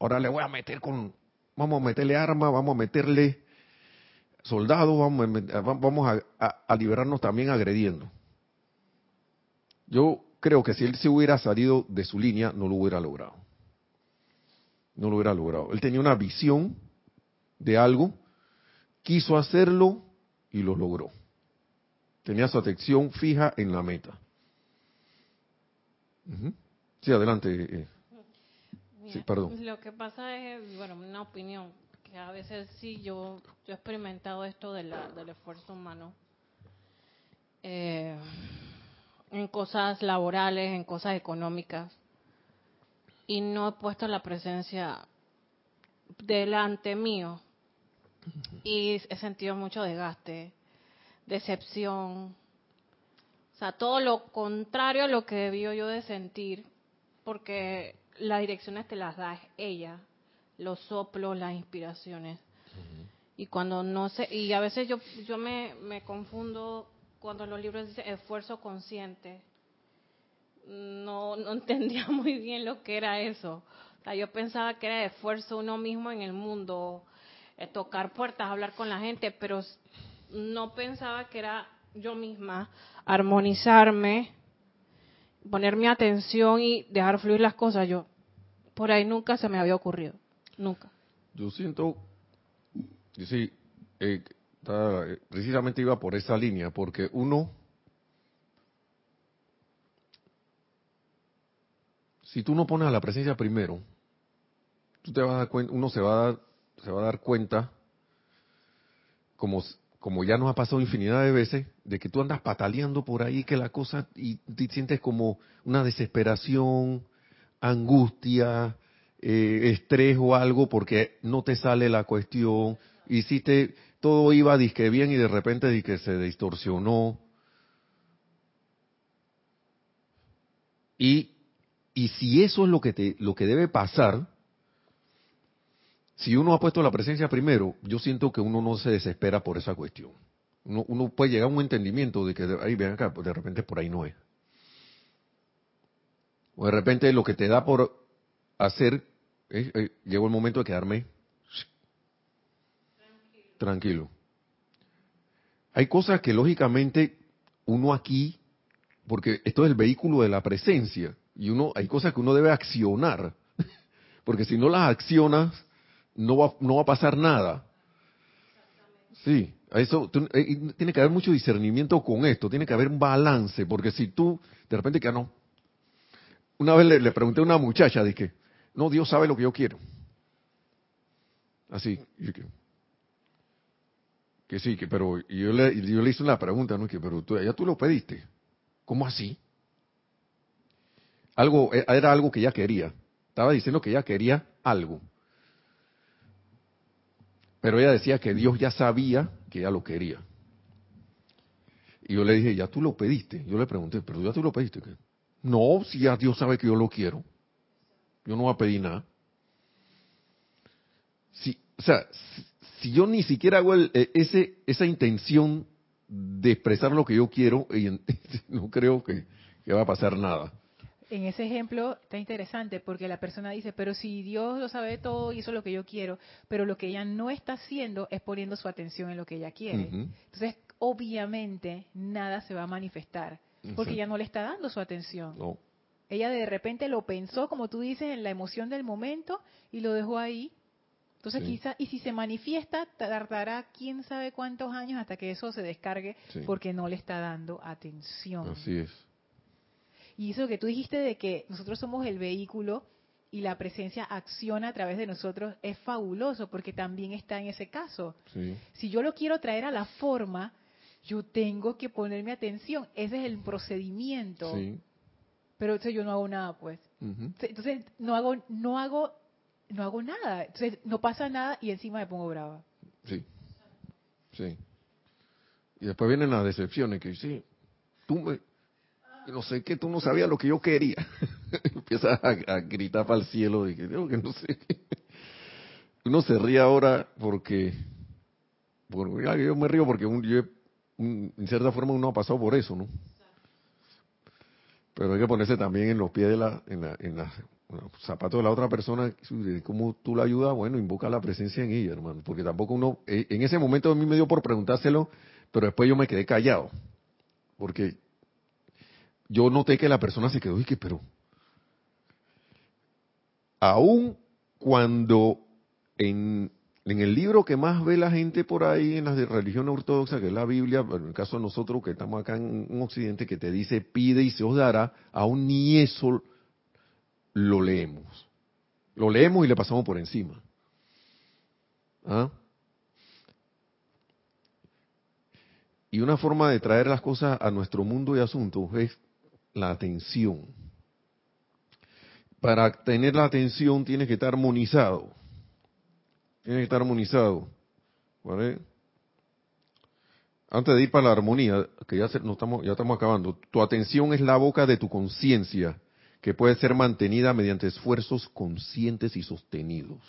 ahora le voy a meter con, vamos a meterle armas, vamos a meterle soldados, vamos vamos a liberarnos también agrediendo. Yo creo que si él se hubiera salido de su línea, no lo hubiera logrado. No lo hubiera logrado. Él tenía una visión de algo, quiso hacerlo y lo logró. Tenía su atención fija en la meta. Sí, adelante. Eh. sí, perdón. Lo que pasa es, bueno, una opinión, que a veces sí, yo, yo he experimentado esto de la, del esfuerzo humano. Eh, en cosas laborales, en cosas económicas, y no he puesto la presencia delante mío. Y he sentido mucho desgaste, decepción, o sea, todo lo contrario a lo que debió yo de sentir, porque las direcciones te las da ella, los soplos, las inspiraciones. Y cuando no sé, y a veces yo, yo me, me confundo cuando los libros dicen esfuerzo consciente, no, no entendía muy bien lo que era eso. Yo pensaba que era esfuerzo uno mismo en el mundo, eh, tocar puertas, hablar con la gente, pero no pensaba que era yo misma armonizarme, poner mi atención y dejar fluir las cosas. Yo, por ahí nunca se me había ocurrido, nunca. Yo siento, sí, eh, precisamente iba por esa línea, porque uno, si tú no pones a la presencia primero, tú te vas a dar cuenta, uno se va a dar, se va a dar cuenta, como, como ya nos ha pasado infinidad de veces, de que tú andas pataleando por ahí, que la cosa, y te sientes como una desesperación, angustia, eh, estrés o algo, porque no te sale la cuestión, hiciste todo iba disque bien y de repente disque se distorsionó. Y, y si eso es lo que, te, lo que debe pasar, si uno ha puesto la presencia primero, yo siento que uno no se desespera por esa cuestión. Uno, puede llegar a un entendimiento de que, ahí ven acá, de repente por ahí no es. O de repente lo que te da por hacer, eh, llegó el momento de quedarme tranquilo. Hay cosas que lógicamente uno aquí, porque esto es el vehículo de la presencia, y uno hay cosas que uno debe accionar, porque si no las accionas, no va, no va a pasar nada. Sí, eso eh, tiene que haber mucho discernimiento con esto, tiene que haber un balance, porque si tú de repente que no. Una vez le, pregunté a una muchacha, dije, no, Dios sabe lo que yo quiero. Así, que sí, que pero yo le, yo le hice una pregunta, ¿no? Que, pero tú, ya tú lo pediste. ¿Cómo así? Algo, eh, era algo que ella quería. Estaba diciendo que ella quería algo. Pero ella decía que Dios ya sabía que ella lo quería. Y yo le dije, ya tú lo pediste. Yo le pregunté, pero ya tú lo pediste. No, si ya Dios sabe que yo lo quiero. Yo no voy a pedir nada. Si, o sea, yo ni siquiera hago eh, ese, esa intención de expresar lo que yo quiero, no creo que, va a pasar nada. En ese ejemplo está interesante porque la persona dice, pero si Dios lo sabe todo y eso es lo que yo quiero, pero lo que ella no está haciendo es poniendo su atención en lo que ella quiere. Entonces, obviamente, nada se va a manifestar porque ella no le está dando su atención. Ella de repente lo pensó, como tú dices, en la emoción del momento y lo dejó ahí entonces quizá, y si se manifiesta, tardará quién sabe cuántos años hasta que eso se descargue porque no le está dando atención. Así es. Y eso que tú dijiste de que nosotros somos el vehículo y la presencia acciona a través de nosotros es fabuloso porque también está en ese caso. Si yo lo quiero traer a la forma, yo tengo que ponerme atención. Ese es el procedimiento. Pero entonces yo no hago nada, pues. Entonces no hago, no hago, no hago nada. Entonces no pasa nada y encima me pongo brava. Sí. Sí. Y después vienen las decepciones que sí, tú me, no sé qué, tú no sabías lo que yo quería. Empiezas a, gritar para el cielo y que, no sé. Uno se ríe ahora porque, yo me río porque yo, en cierta forma uno ha pasado por eso, ¿no? Pero hay que ponerse también en los pies de la, en, la, en, los zapatos de la otra persona, cómo tú la ayudas, bueno, invoca la presencia en ella, hermano, porque tampoco uno, eh, en ese momento a mí me dio por preguntárselo, pero después yo me quedé callado, porque yo noté que la persona se quedó y que, pero, aún cuando en, en el libro que más ve la gente por ahí en las de religión ortodoxa, que es la Biblia, en el caso de nosotros que estamos acá en, Occidente, que te dice pide y se os dará, aún ni eso lo leemos. Lo leemos y le pasamos por encima. ¿Ah? Y una forma de traer las cosas a nuestro mundo y asuntos es la atención. Para tener la atención tiene que estar armonizado. Tiene que estar armonizado. ¿Vale? Antes de ir para la armonía, que ya, estamos, ya estamos acabando, tu atención es la boca de tu conciencia que puede ser mantenida mediante esfuerzos conscientes y sostenidos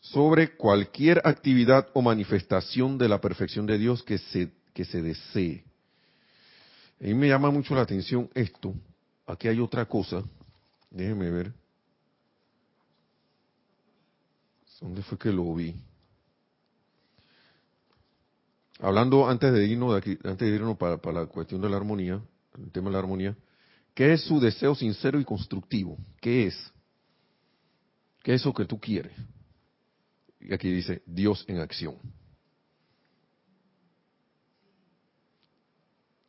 sobre cualquier actividad o manifestación de la perfección de Dios que se, que se desee. A mí me llama mucho la atención esto. Aquí hay otra cosa. Déjenme ver. ¿Dónde fue que lo vi? Hablando antes de irnos de antes de irnos para, para la cuestión de la armonía, el tema de la armonía, ¿Qué es su deseo sincero y constructivo? ¿Qué es? ¿Qué es eso que tú quieres? Y aquí dice, Dios en acción.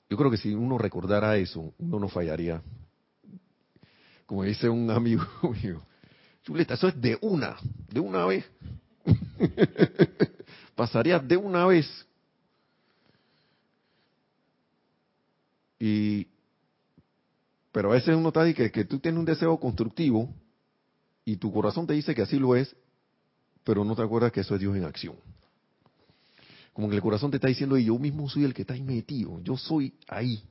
Yo creo que si uno recordara eso, uno no fallaría. Como dice un amigo mío, chuleta, eso es de una, de una vez. Pasaría de una vez. Y pero a veces uno está que, que tú tienes un deseo constructivo y tu corazón te dice que así lo es, pero no te acuerdas que eso es Dios en acción. Como que el corazón te está diciendo, y yo mismo soy el que está ahí metido, yo soy ahí.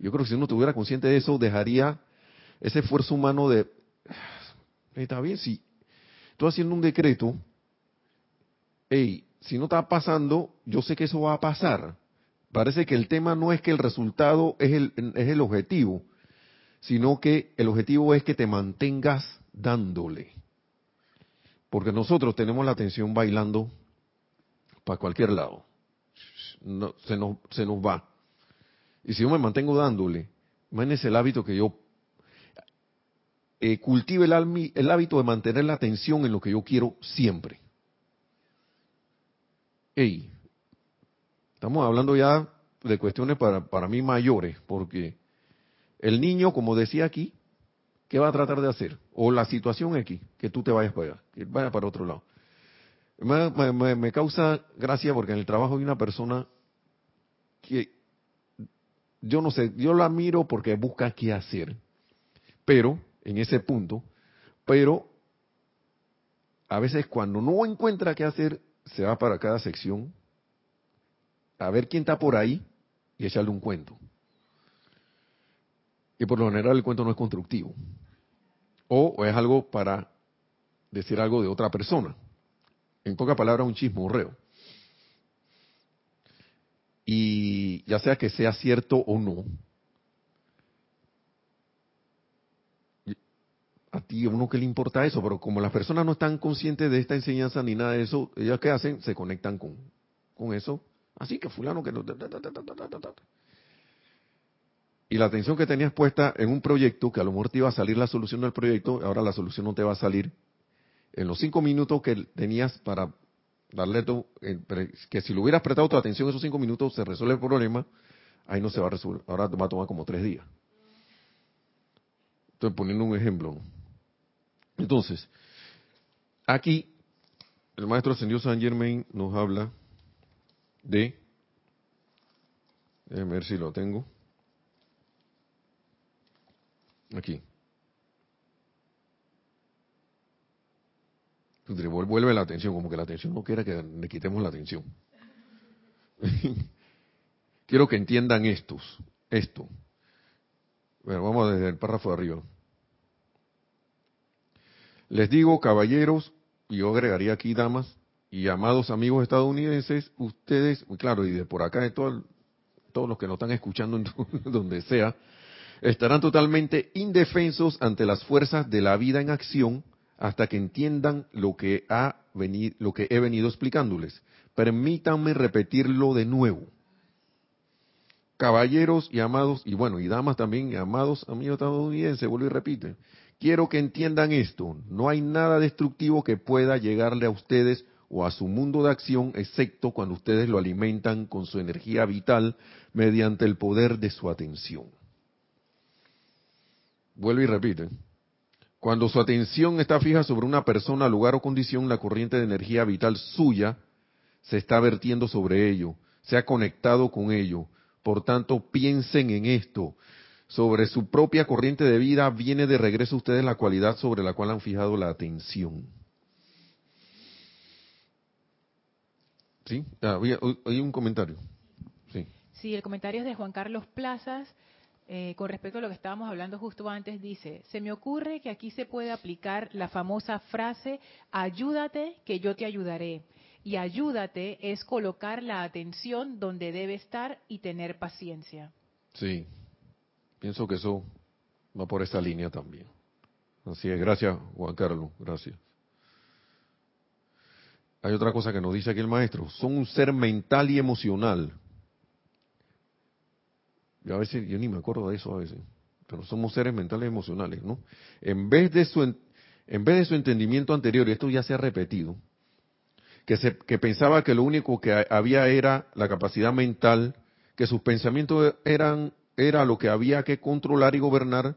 Yo creo que si uno estuviera consciente de eso, dejaría ese esfuerzo humano de, está bien, si estoy haciendo un decreto, hey, si no está pasando, yo sé que eso va a pasar. Parece que el tema no es que el resultado es el, es el objetivo, sino que el objetivo es que te mantengas dándole. Porque nosotros tenemos la atención bailando para cualquier lado. se, nos, se nos va. Y si yo me mantengo dándole, imagínense el hábito que yo eh, cultive el, el hábito de mantener la atención en lo que yo quiero siempre. Ey, Estamos hablando ya de cuestiones para, para mí mayores, porque el niño, como decía aquí, ¿qué va a tratar de hacer? O la situación aquí, que tú te vayas para allá, que vaya para otro lado. Me, me, causa gracia porque en el trabajo hay una persona que yo no sé, yo la miro porque busca qué hacer, pero en ese punto, pero a veces cuando no encuentra qué hacer, se va para cada sección a ver quién está por ahí y echarle un cuento. Y por lo general el cuento no es constructivo. O, es algo para decir algo de otra persona. En pocas palabras, un chismorreo. Y ya sea que sea cierto o no, a ti a uno que le importa eso, pero como las personas no están conscientes de esta enseñanza ni nada de eso, ellas que hacen, se conectan con, con eso Así que fulano que... Y la atención que tenías puesta en un proyecto, que a lo mejor te iba a salir la solución del proyecto, ahora la solución no te va a salir. En los cinco minutos que tenías para darle tu, que si lo hubieras prestado tu atención esos cinco minutos se resuelve el problema, ahí no se va a resolver. Ahora va a tomar como tres días. Estoy poniendo un ejemplo. Entonces, aquí el maestro ascendido San Germain nos habla de, déjenme ver si lo tengo, aquí. Vuelve la atención, como que la atención no quiere que le quitemos la atención. Quiero que entiendan estos, esto. Bueno, vamos desde el párrafo de arriba. Les digo, caballeros, y yo agregaría aquí damas y amados amigos estadounidenses, ustedes, claro, y de por acá de todo, todos los que nos están escuchando donde sea, estarán totalmente indefensos ante las fuerzas de la vida en acción hasta que entiendan lo que, ha venido, lo que he venido explicándoles. Permítanme repetirlo de nuevo. Caballeros y amados, y bueno, y damas también, y amados amigos estadounidenses, vuelvo y repite, Quiero que entiendan esto. No hay nada destructivo que pueda llegarle a ustedes o a su mundo de acción, excepto cuando ustedes lo alimentan con su energía vital mediante el poder de su atención. Vuelve y repite. Cuando su atención está fija sobre una persona, lugar o condición, la corriente de energía vital suya se está vertiendo sobre ello, se ha conectado con ello. Por tanto, piensen en esto sobre su propia corriente de vida, viene de regreso a ustedes la cualidad sobre la cual han fijado la atención. ¿Sí? Ah, hay un comentario. Sí. sí, el comentario es de Juan Carlos Plazas. Eh, con respecto a lo que estábamos hablando justo antes, dice, se me ocurre que aquí se puede aplicar la famosa frase, ayúdate que yo te ayudaré. Y ayúdate es colocar la atención donde debe estar y tener paciencia. Sí, Pienso que eso va por esa línea también. Así es, gracias Juan Carlos, gracias. Hay otra cosa que nos dice aquí el maestro, son un ser mental y emocional. Y a veces, yo ni me acuerdo de eso a veces, pero somos seres mentales y emocionales, ¿no? En vez de su, en vez de su entendimiento anterior, y esto ya se ha repetido, que, se, que pensaba que lo único que había era la capacidad mental, que sus pensamientos eran era lo que había que controlar y gobernar,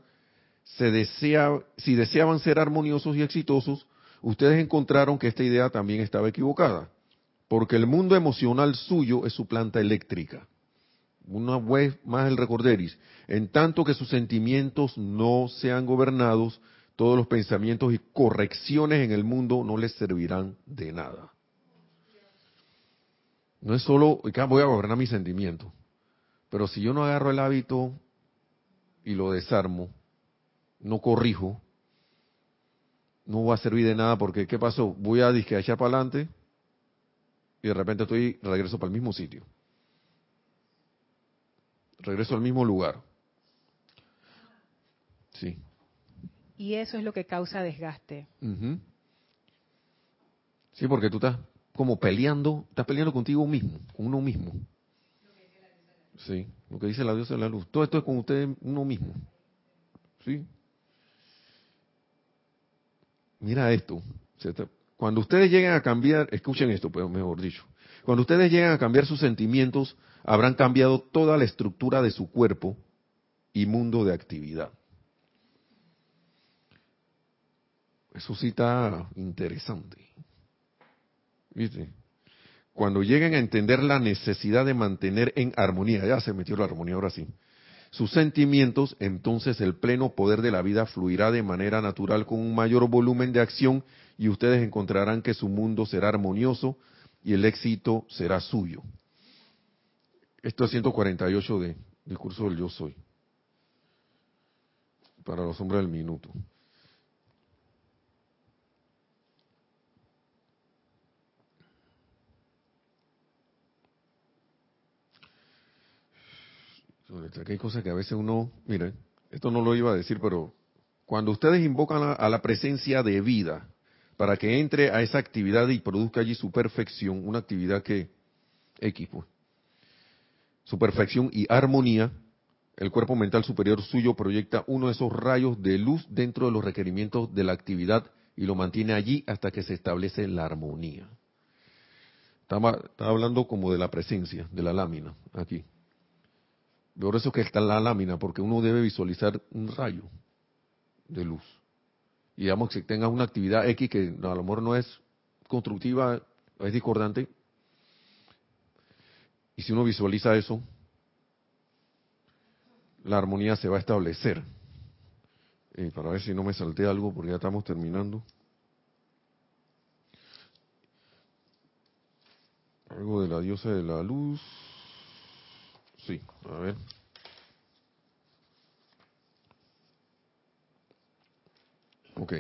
se desea, si deseaban ser armoniosos y exitosos, ustedes encontraron que esta idea también estaba equivocada, porque el mundo emocional suyo es su planta eléctrica. Una vez más el recorderis, en tanto que sus sentimientos no sean gobernados, todos los pensamientos y correcciones en el mundo no les servirán de nada. No es solo, voy a gobernar mis sentimientos. Pero si yo no agarro el hábito y lo desarmo, no corrijo, no va a servir de nada porque ¿qué pasó? Voy a disque echar para adelante y de repente estoy regreso para el mismo sitio. Regreso al mismo lugar. Sí. Y eso es lo que causa desgaste. Sí, porque tú estás como peleando, estás peleando contigo mismo, con uno mismo. Sí, lo que dice la diosa de la luz. Todo esto es con usted uno mismo. ¿Sí? Mira esto. Cuando ustedes lleguen a cambiar, escuchen esto, pero mejor dicho. Cuando ustedes lleguen a cambiar sus sentimientos, habrán cambiado toda la estructura de su cuerpo y mundo de actividad. Eso sí está interesante. ¿Viste? cuando lleguen a entender la necesidad de mantener en armonía, ya se metió la armonía ahora sí, sus sentimientos, entonces el pleno poder de la vida fluirá de manera natural con un mayor volumen de acción y ustedes encontrarán que su mundo será armonioso y el éxito será suyo. Esto es 148 de discurso del yo soy. Para los hombres del minuto. Aquí hay cosas que a veces uno, miren, esto no lo iba a decir, pero cuando ustedes invocan a, la presencia de vida para que entre a esa actividad y produzca allí su perfección, una actividad que equipo, pues, su perfección y armonía, el cuerpo mental superior suyo proyecta uno de esos rayos de luz dentro de los requerimientos de la actividad y lo mantiene allí hasta que se establece la armonía. Estaba, estaba hablando como de la presencia, de la lámina, aquí. Por eso que está la lámina, porque uno debe visualizar un rayo de luz. Y digamos que tenga una actividad X que a lo mejor no es constructiva, es discordante. Y si uno visualiza eso, la armonía se va a establecer. Y para ver si no me salté algo, porque ya estamos terminando. Algo de la diosa de la luz. Sí, a ver. Ok.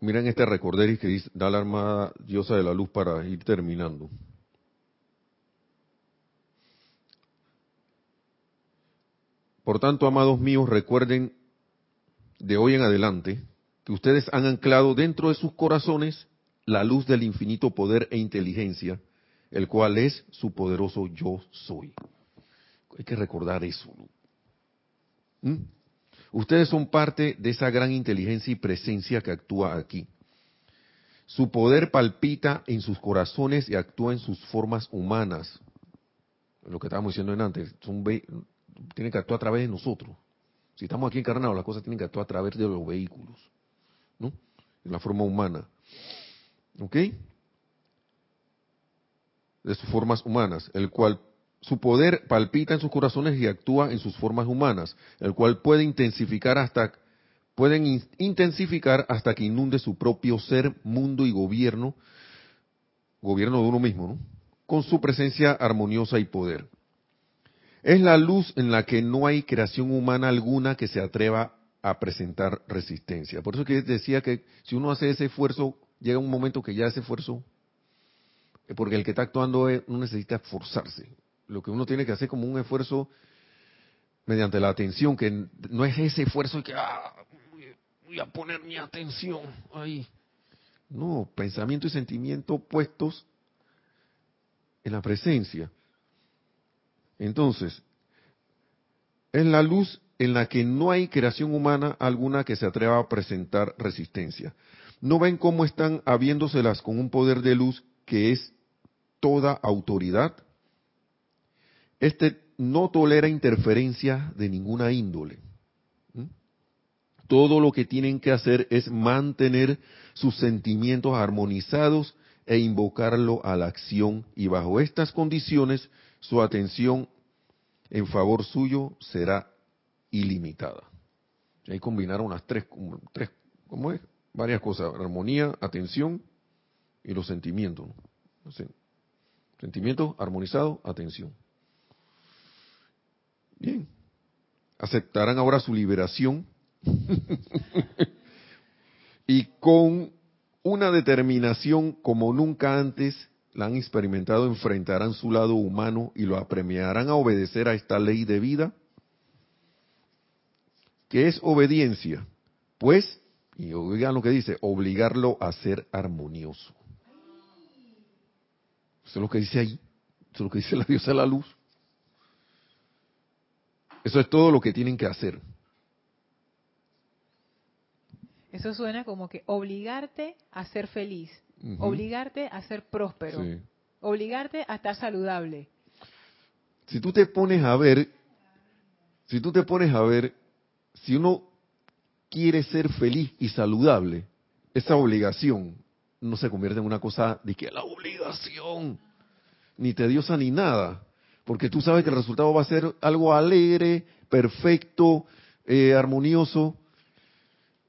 Miren este recorderis que dice, da la armada diosa de la luz para ir terminando. Por tanto, amados míos, recuerden de hoy en adelante ustedes han anclado dentro de sus corazones la luz del infinito poder e inteligencia, el cual es su poderoso yo soy. Hay que recordar eso. ¿Mm? Ustedes son parte de esa gran inteligencia y presencia que actúa aquí. Su poder palpita en sus corazones y actúa en sus formas humanas. Lo que estábamos diciendo en antes, son, tiene que actuar a través de nosotros. Si estamos aquí encarnados, las cosas tienen que actuar a través de los vehículos, En la forma humana. ¿Ok? De sus formas humanas, el cual su poder palpita en sus corazones y actúa en sus formas humanas, el cual puede intensificar hasta pueden intensificar hasta que inunde su propio ser, mundo y gobierno, gobierno de uno mismo, ¿no? con su presencia armoniosa y poder. Es la luz en la que no hay creación humana alguna que se atreva a presentar resistencia. Por eso que decía que si uno hace ese esfuerzo, llega un momento que ya ese esfuerzo, eh, porque el que está actuando no necesita esforzarse. Lo que uno tiene que hacer como un esfuerzo mediante la atención, que no es ese esfuerzo que ah, voy a poner mi atención ahí. No, pensamiento y sentimiento puestos en la presencia. Entonces, es la luz en la que no hay creación humana alguna que se atreva a presentar resistencia. ¿No ven cómo están habiéndoselas con un poder de luz que es toda autoridad? Este no tolera interferencia de ninguna índole. ¿Mm? Todo lo que tienen que hacer es mantener sus sentimientos armonizados e invocarlo a la acción y bajo estas condiciones su atención en favor suyo será ilimitada. Ahí combinaron las tres, tres ¿cómo es? Varias cosas, armonía, atención y los sentimientos. Sentimientos armonizados, atención. Bien. Aceptarán ahora su liberación y con una determinación como nunca antes la han experimentado, enfrentarán su lado humano y lo apremiarán a obedecer a esta ley de vida, que es obediencia, pues, y oigan lo que dice, obligarlo a ser armonioso. Eso es lo que dice ahí, eso es lo que dice la diosa de la luz. Eso es todo lo que tienen que hacer. Eso suena como que obligarte a ser feliz, obligarte a ser próspero, obligarte a estar saludable. Si tú te pones a ver, si tú te pones a ver, si uno quiere ser feliz y saludable, esa obligación no se convierte en una cosa de que la obligación, ni tediosa ni nada, porque tú sabes que el resultado va a ser algo alegre, perfecto, eh, armonioso.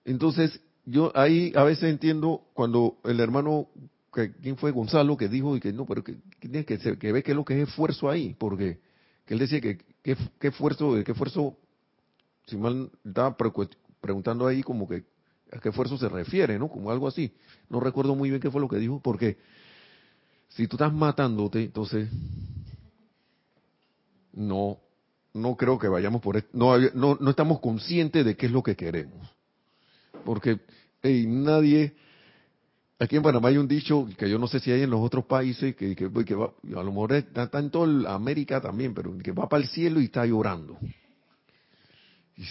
Entonces, yo ahí a veces entiendo cuando el hermano, que, ¿quién fue Gonzalo? Que dijo y que no, pero que, que, que, que ve que es lo que es esfuerzo ahí, porque que él decía que qué esfuerzo, qué esfuerzo, si mal estaba preguntando ahí como que a qué esfuerzo se refiere, ¿no? Como algo así. No recuerdo muy bien qué fue lo que dijo, porque si tú estás matándote, entonces no, no creo que vayamos por no, no, no estamos conscientes de qué es lo que queremos. Porque nadie, aquí en Panamá hay un dicho que yo no sé si hay en los otros países, que, que, va, a lo mejor está, en toda América también, pero que va para el cielo y está llorando. Y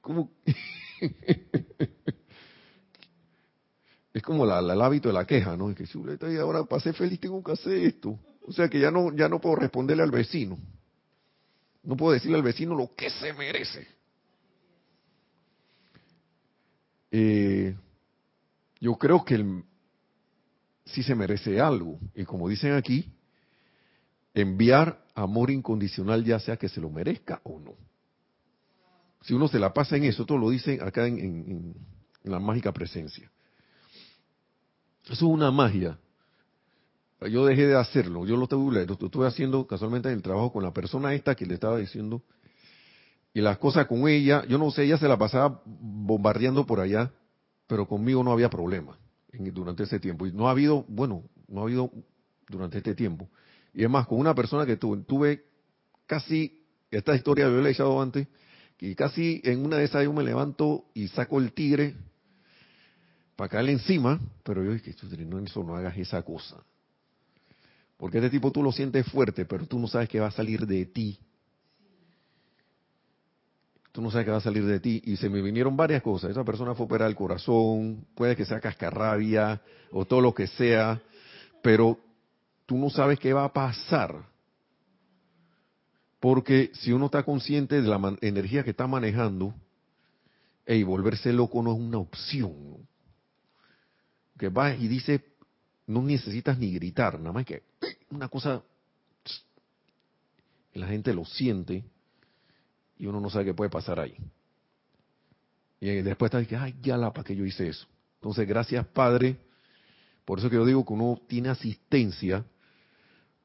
¿Cómo? es como la, el hábito de la queja, ¿no? Es que chuleta, y ahora pasé feliz, tengo que hacer esto. O sea que ya no, ya no puedo responderle al vecino. No puedo decirle al vecino lo que se merece. Eh, yo creo que el, sí se merece algo. Y como dicen aquí, enviar amor incondicional ya sea que se lo merezca o no. Si uno se la pasa en eso, todo lo dicen acá en la mágica presencia. Eso es una magia. Yo dejé de hacerlo, yo lo estuve, haciendo casualmente en el trabajo con la persona esta que le estaba diciendo, y las cosas con ella, yo no sé, ella se la pasaba bombardeando por allá, pero conmigo no había problema durante ese tiempo. Y no ha habido, bueno, no ha habido durante este tiempo. Y es más, con una persona que tuve, tuve casi, esta historia yo la he echado antes, y casi en una de esas yo me levanto y saco el tigre para caerle encima, pero yo dije, no, eso no hagas esa cosa. Porque este tipo tú lo sientes fuerte, pero tú no sabes qué va a salir de ti. Tú no sabes qué va a salir de ti. Y se me vinieron varias cosas. Esa persona fue operar el corazón, puede que sea cascarrabia o todo lo que sea, pero tú no sabes qué va a pasar. Porque si uno está consciente de la energía que está manejando, y volverse loco no es una opción que va y dice, no necesitas ni gritar, nada más que una cosa, la gente lo siente y uno no sabe qué puede pasar ahí. Y después está que, ay, ya la, ¿para que yo hice eso? Entonces, gracias Padre, por eso que yo digo que uno tiene asistencia,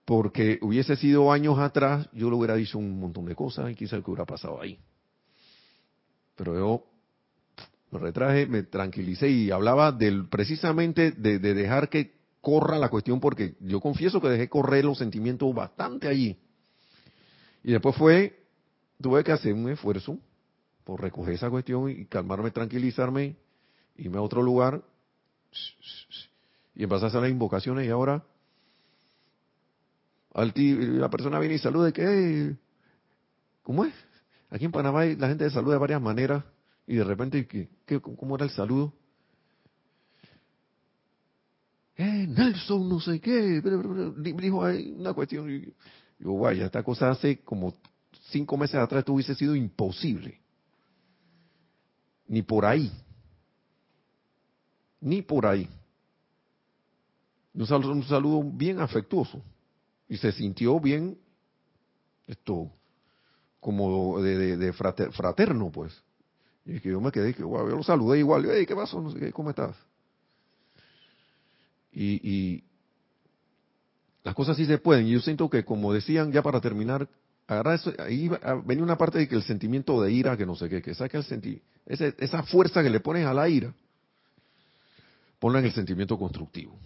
porque hubiese sido años atrás, yo le hubiera dicho un montón de cosas y quizá que hubiera pasado ahí. Pero yo me retraje, me tranquilicé y hablaba del precisamente de, dejar que corra la cuestión porque yo confieso que dejé correr los sentimientos bastante allí. Y después fue, tuve que hacer un esfuerzo por recoger esa cuestión y calmarme, tranquilizarme, irme a otro lugar y empezar a hacer las invocaciones y ahora la persona viene y saluda que ¿cómo es? Aquí en Panamá la gente saluda de varias maneras y de repente, ¿qué, cómo era el saludo? Eh, Nelson, no sé qué, dijo ahí una cuestión. Y yo, vaya, esta cosa hace como cinco meses atrás esto hubiese sido imposible. Ni por ahí. Ni por ahí. Un saludo bien afectuoso. Y se sintió bien, esto, como de, fraterno, pues. Y que yo me quedé, que wow, yo lo saludé igual, hey, ¿qué pasó? No sé ¿cómo estás? Y, y las cosas sí se pueden. Y yo siento que, como decían, ya para terminar, agarrar eso, ahí venía una parte de que el sentimiento de ira, que no sé qué, que saca el senti esa fuerza que le pones a la ira, ponla en el sentimiento constructivo.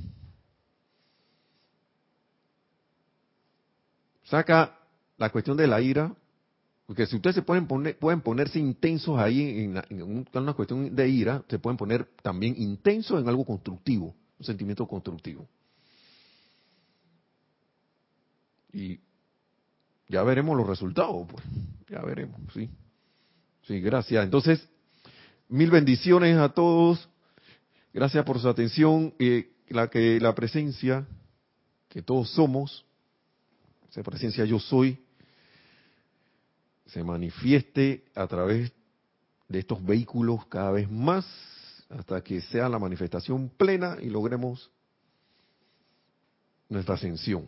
Saca la cuestión de la ira porque si ustedes se pueden poner, pueden ponerse intensos ahí en, una cuestión de ira, se pueden poner también intensos en algo constructivo, un sentimiento constructivo. Y ya veremos los resultados, pues. Ya veremos, sí. Sí, gracias. Entonces, mil bendiciones a todos. Gracias por su atención. Eh, la que la presencia que todos somos, esa presencia yo soy, se manifieste a través de estos vehículos cada vez más hasta que sea la manifestación plena y logremos nuestra ascensión.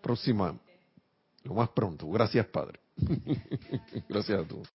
Próxima, lo más pronto. Gracias, Padre. Gracias a todos.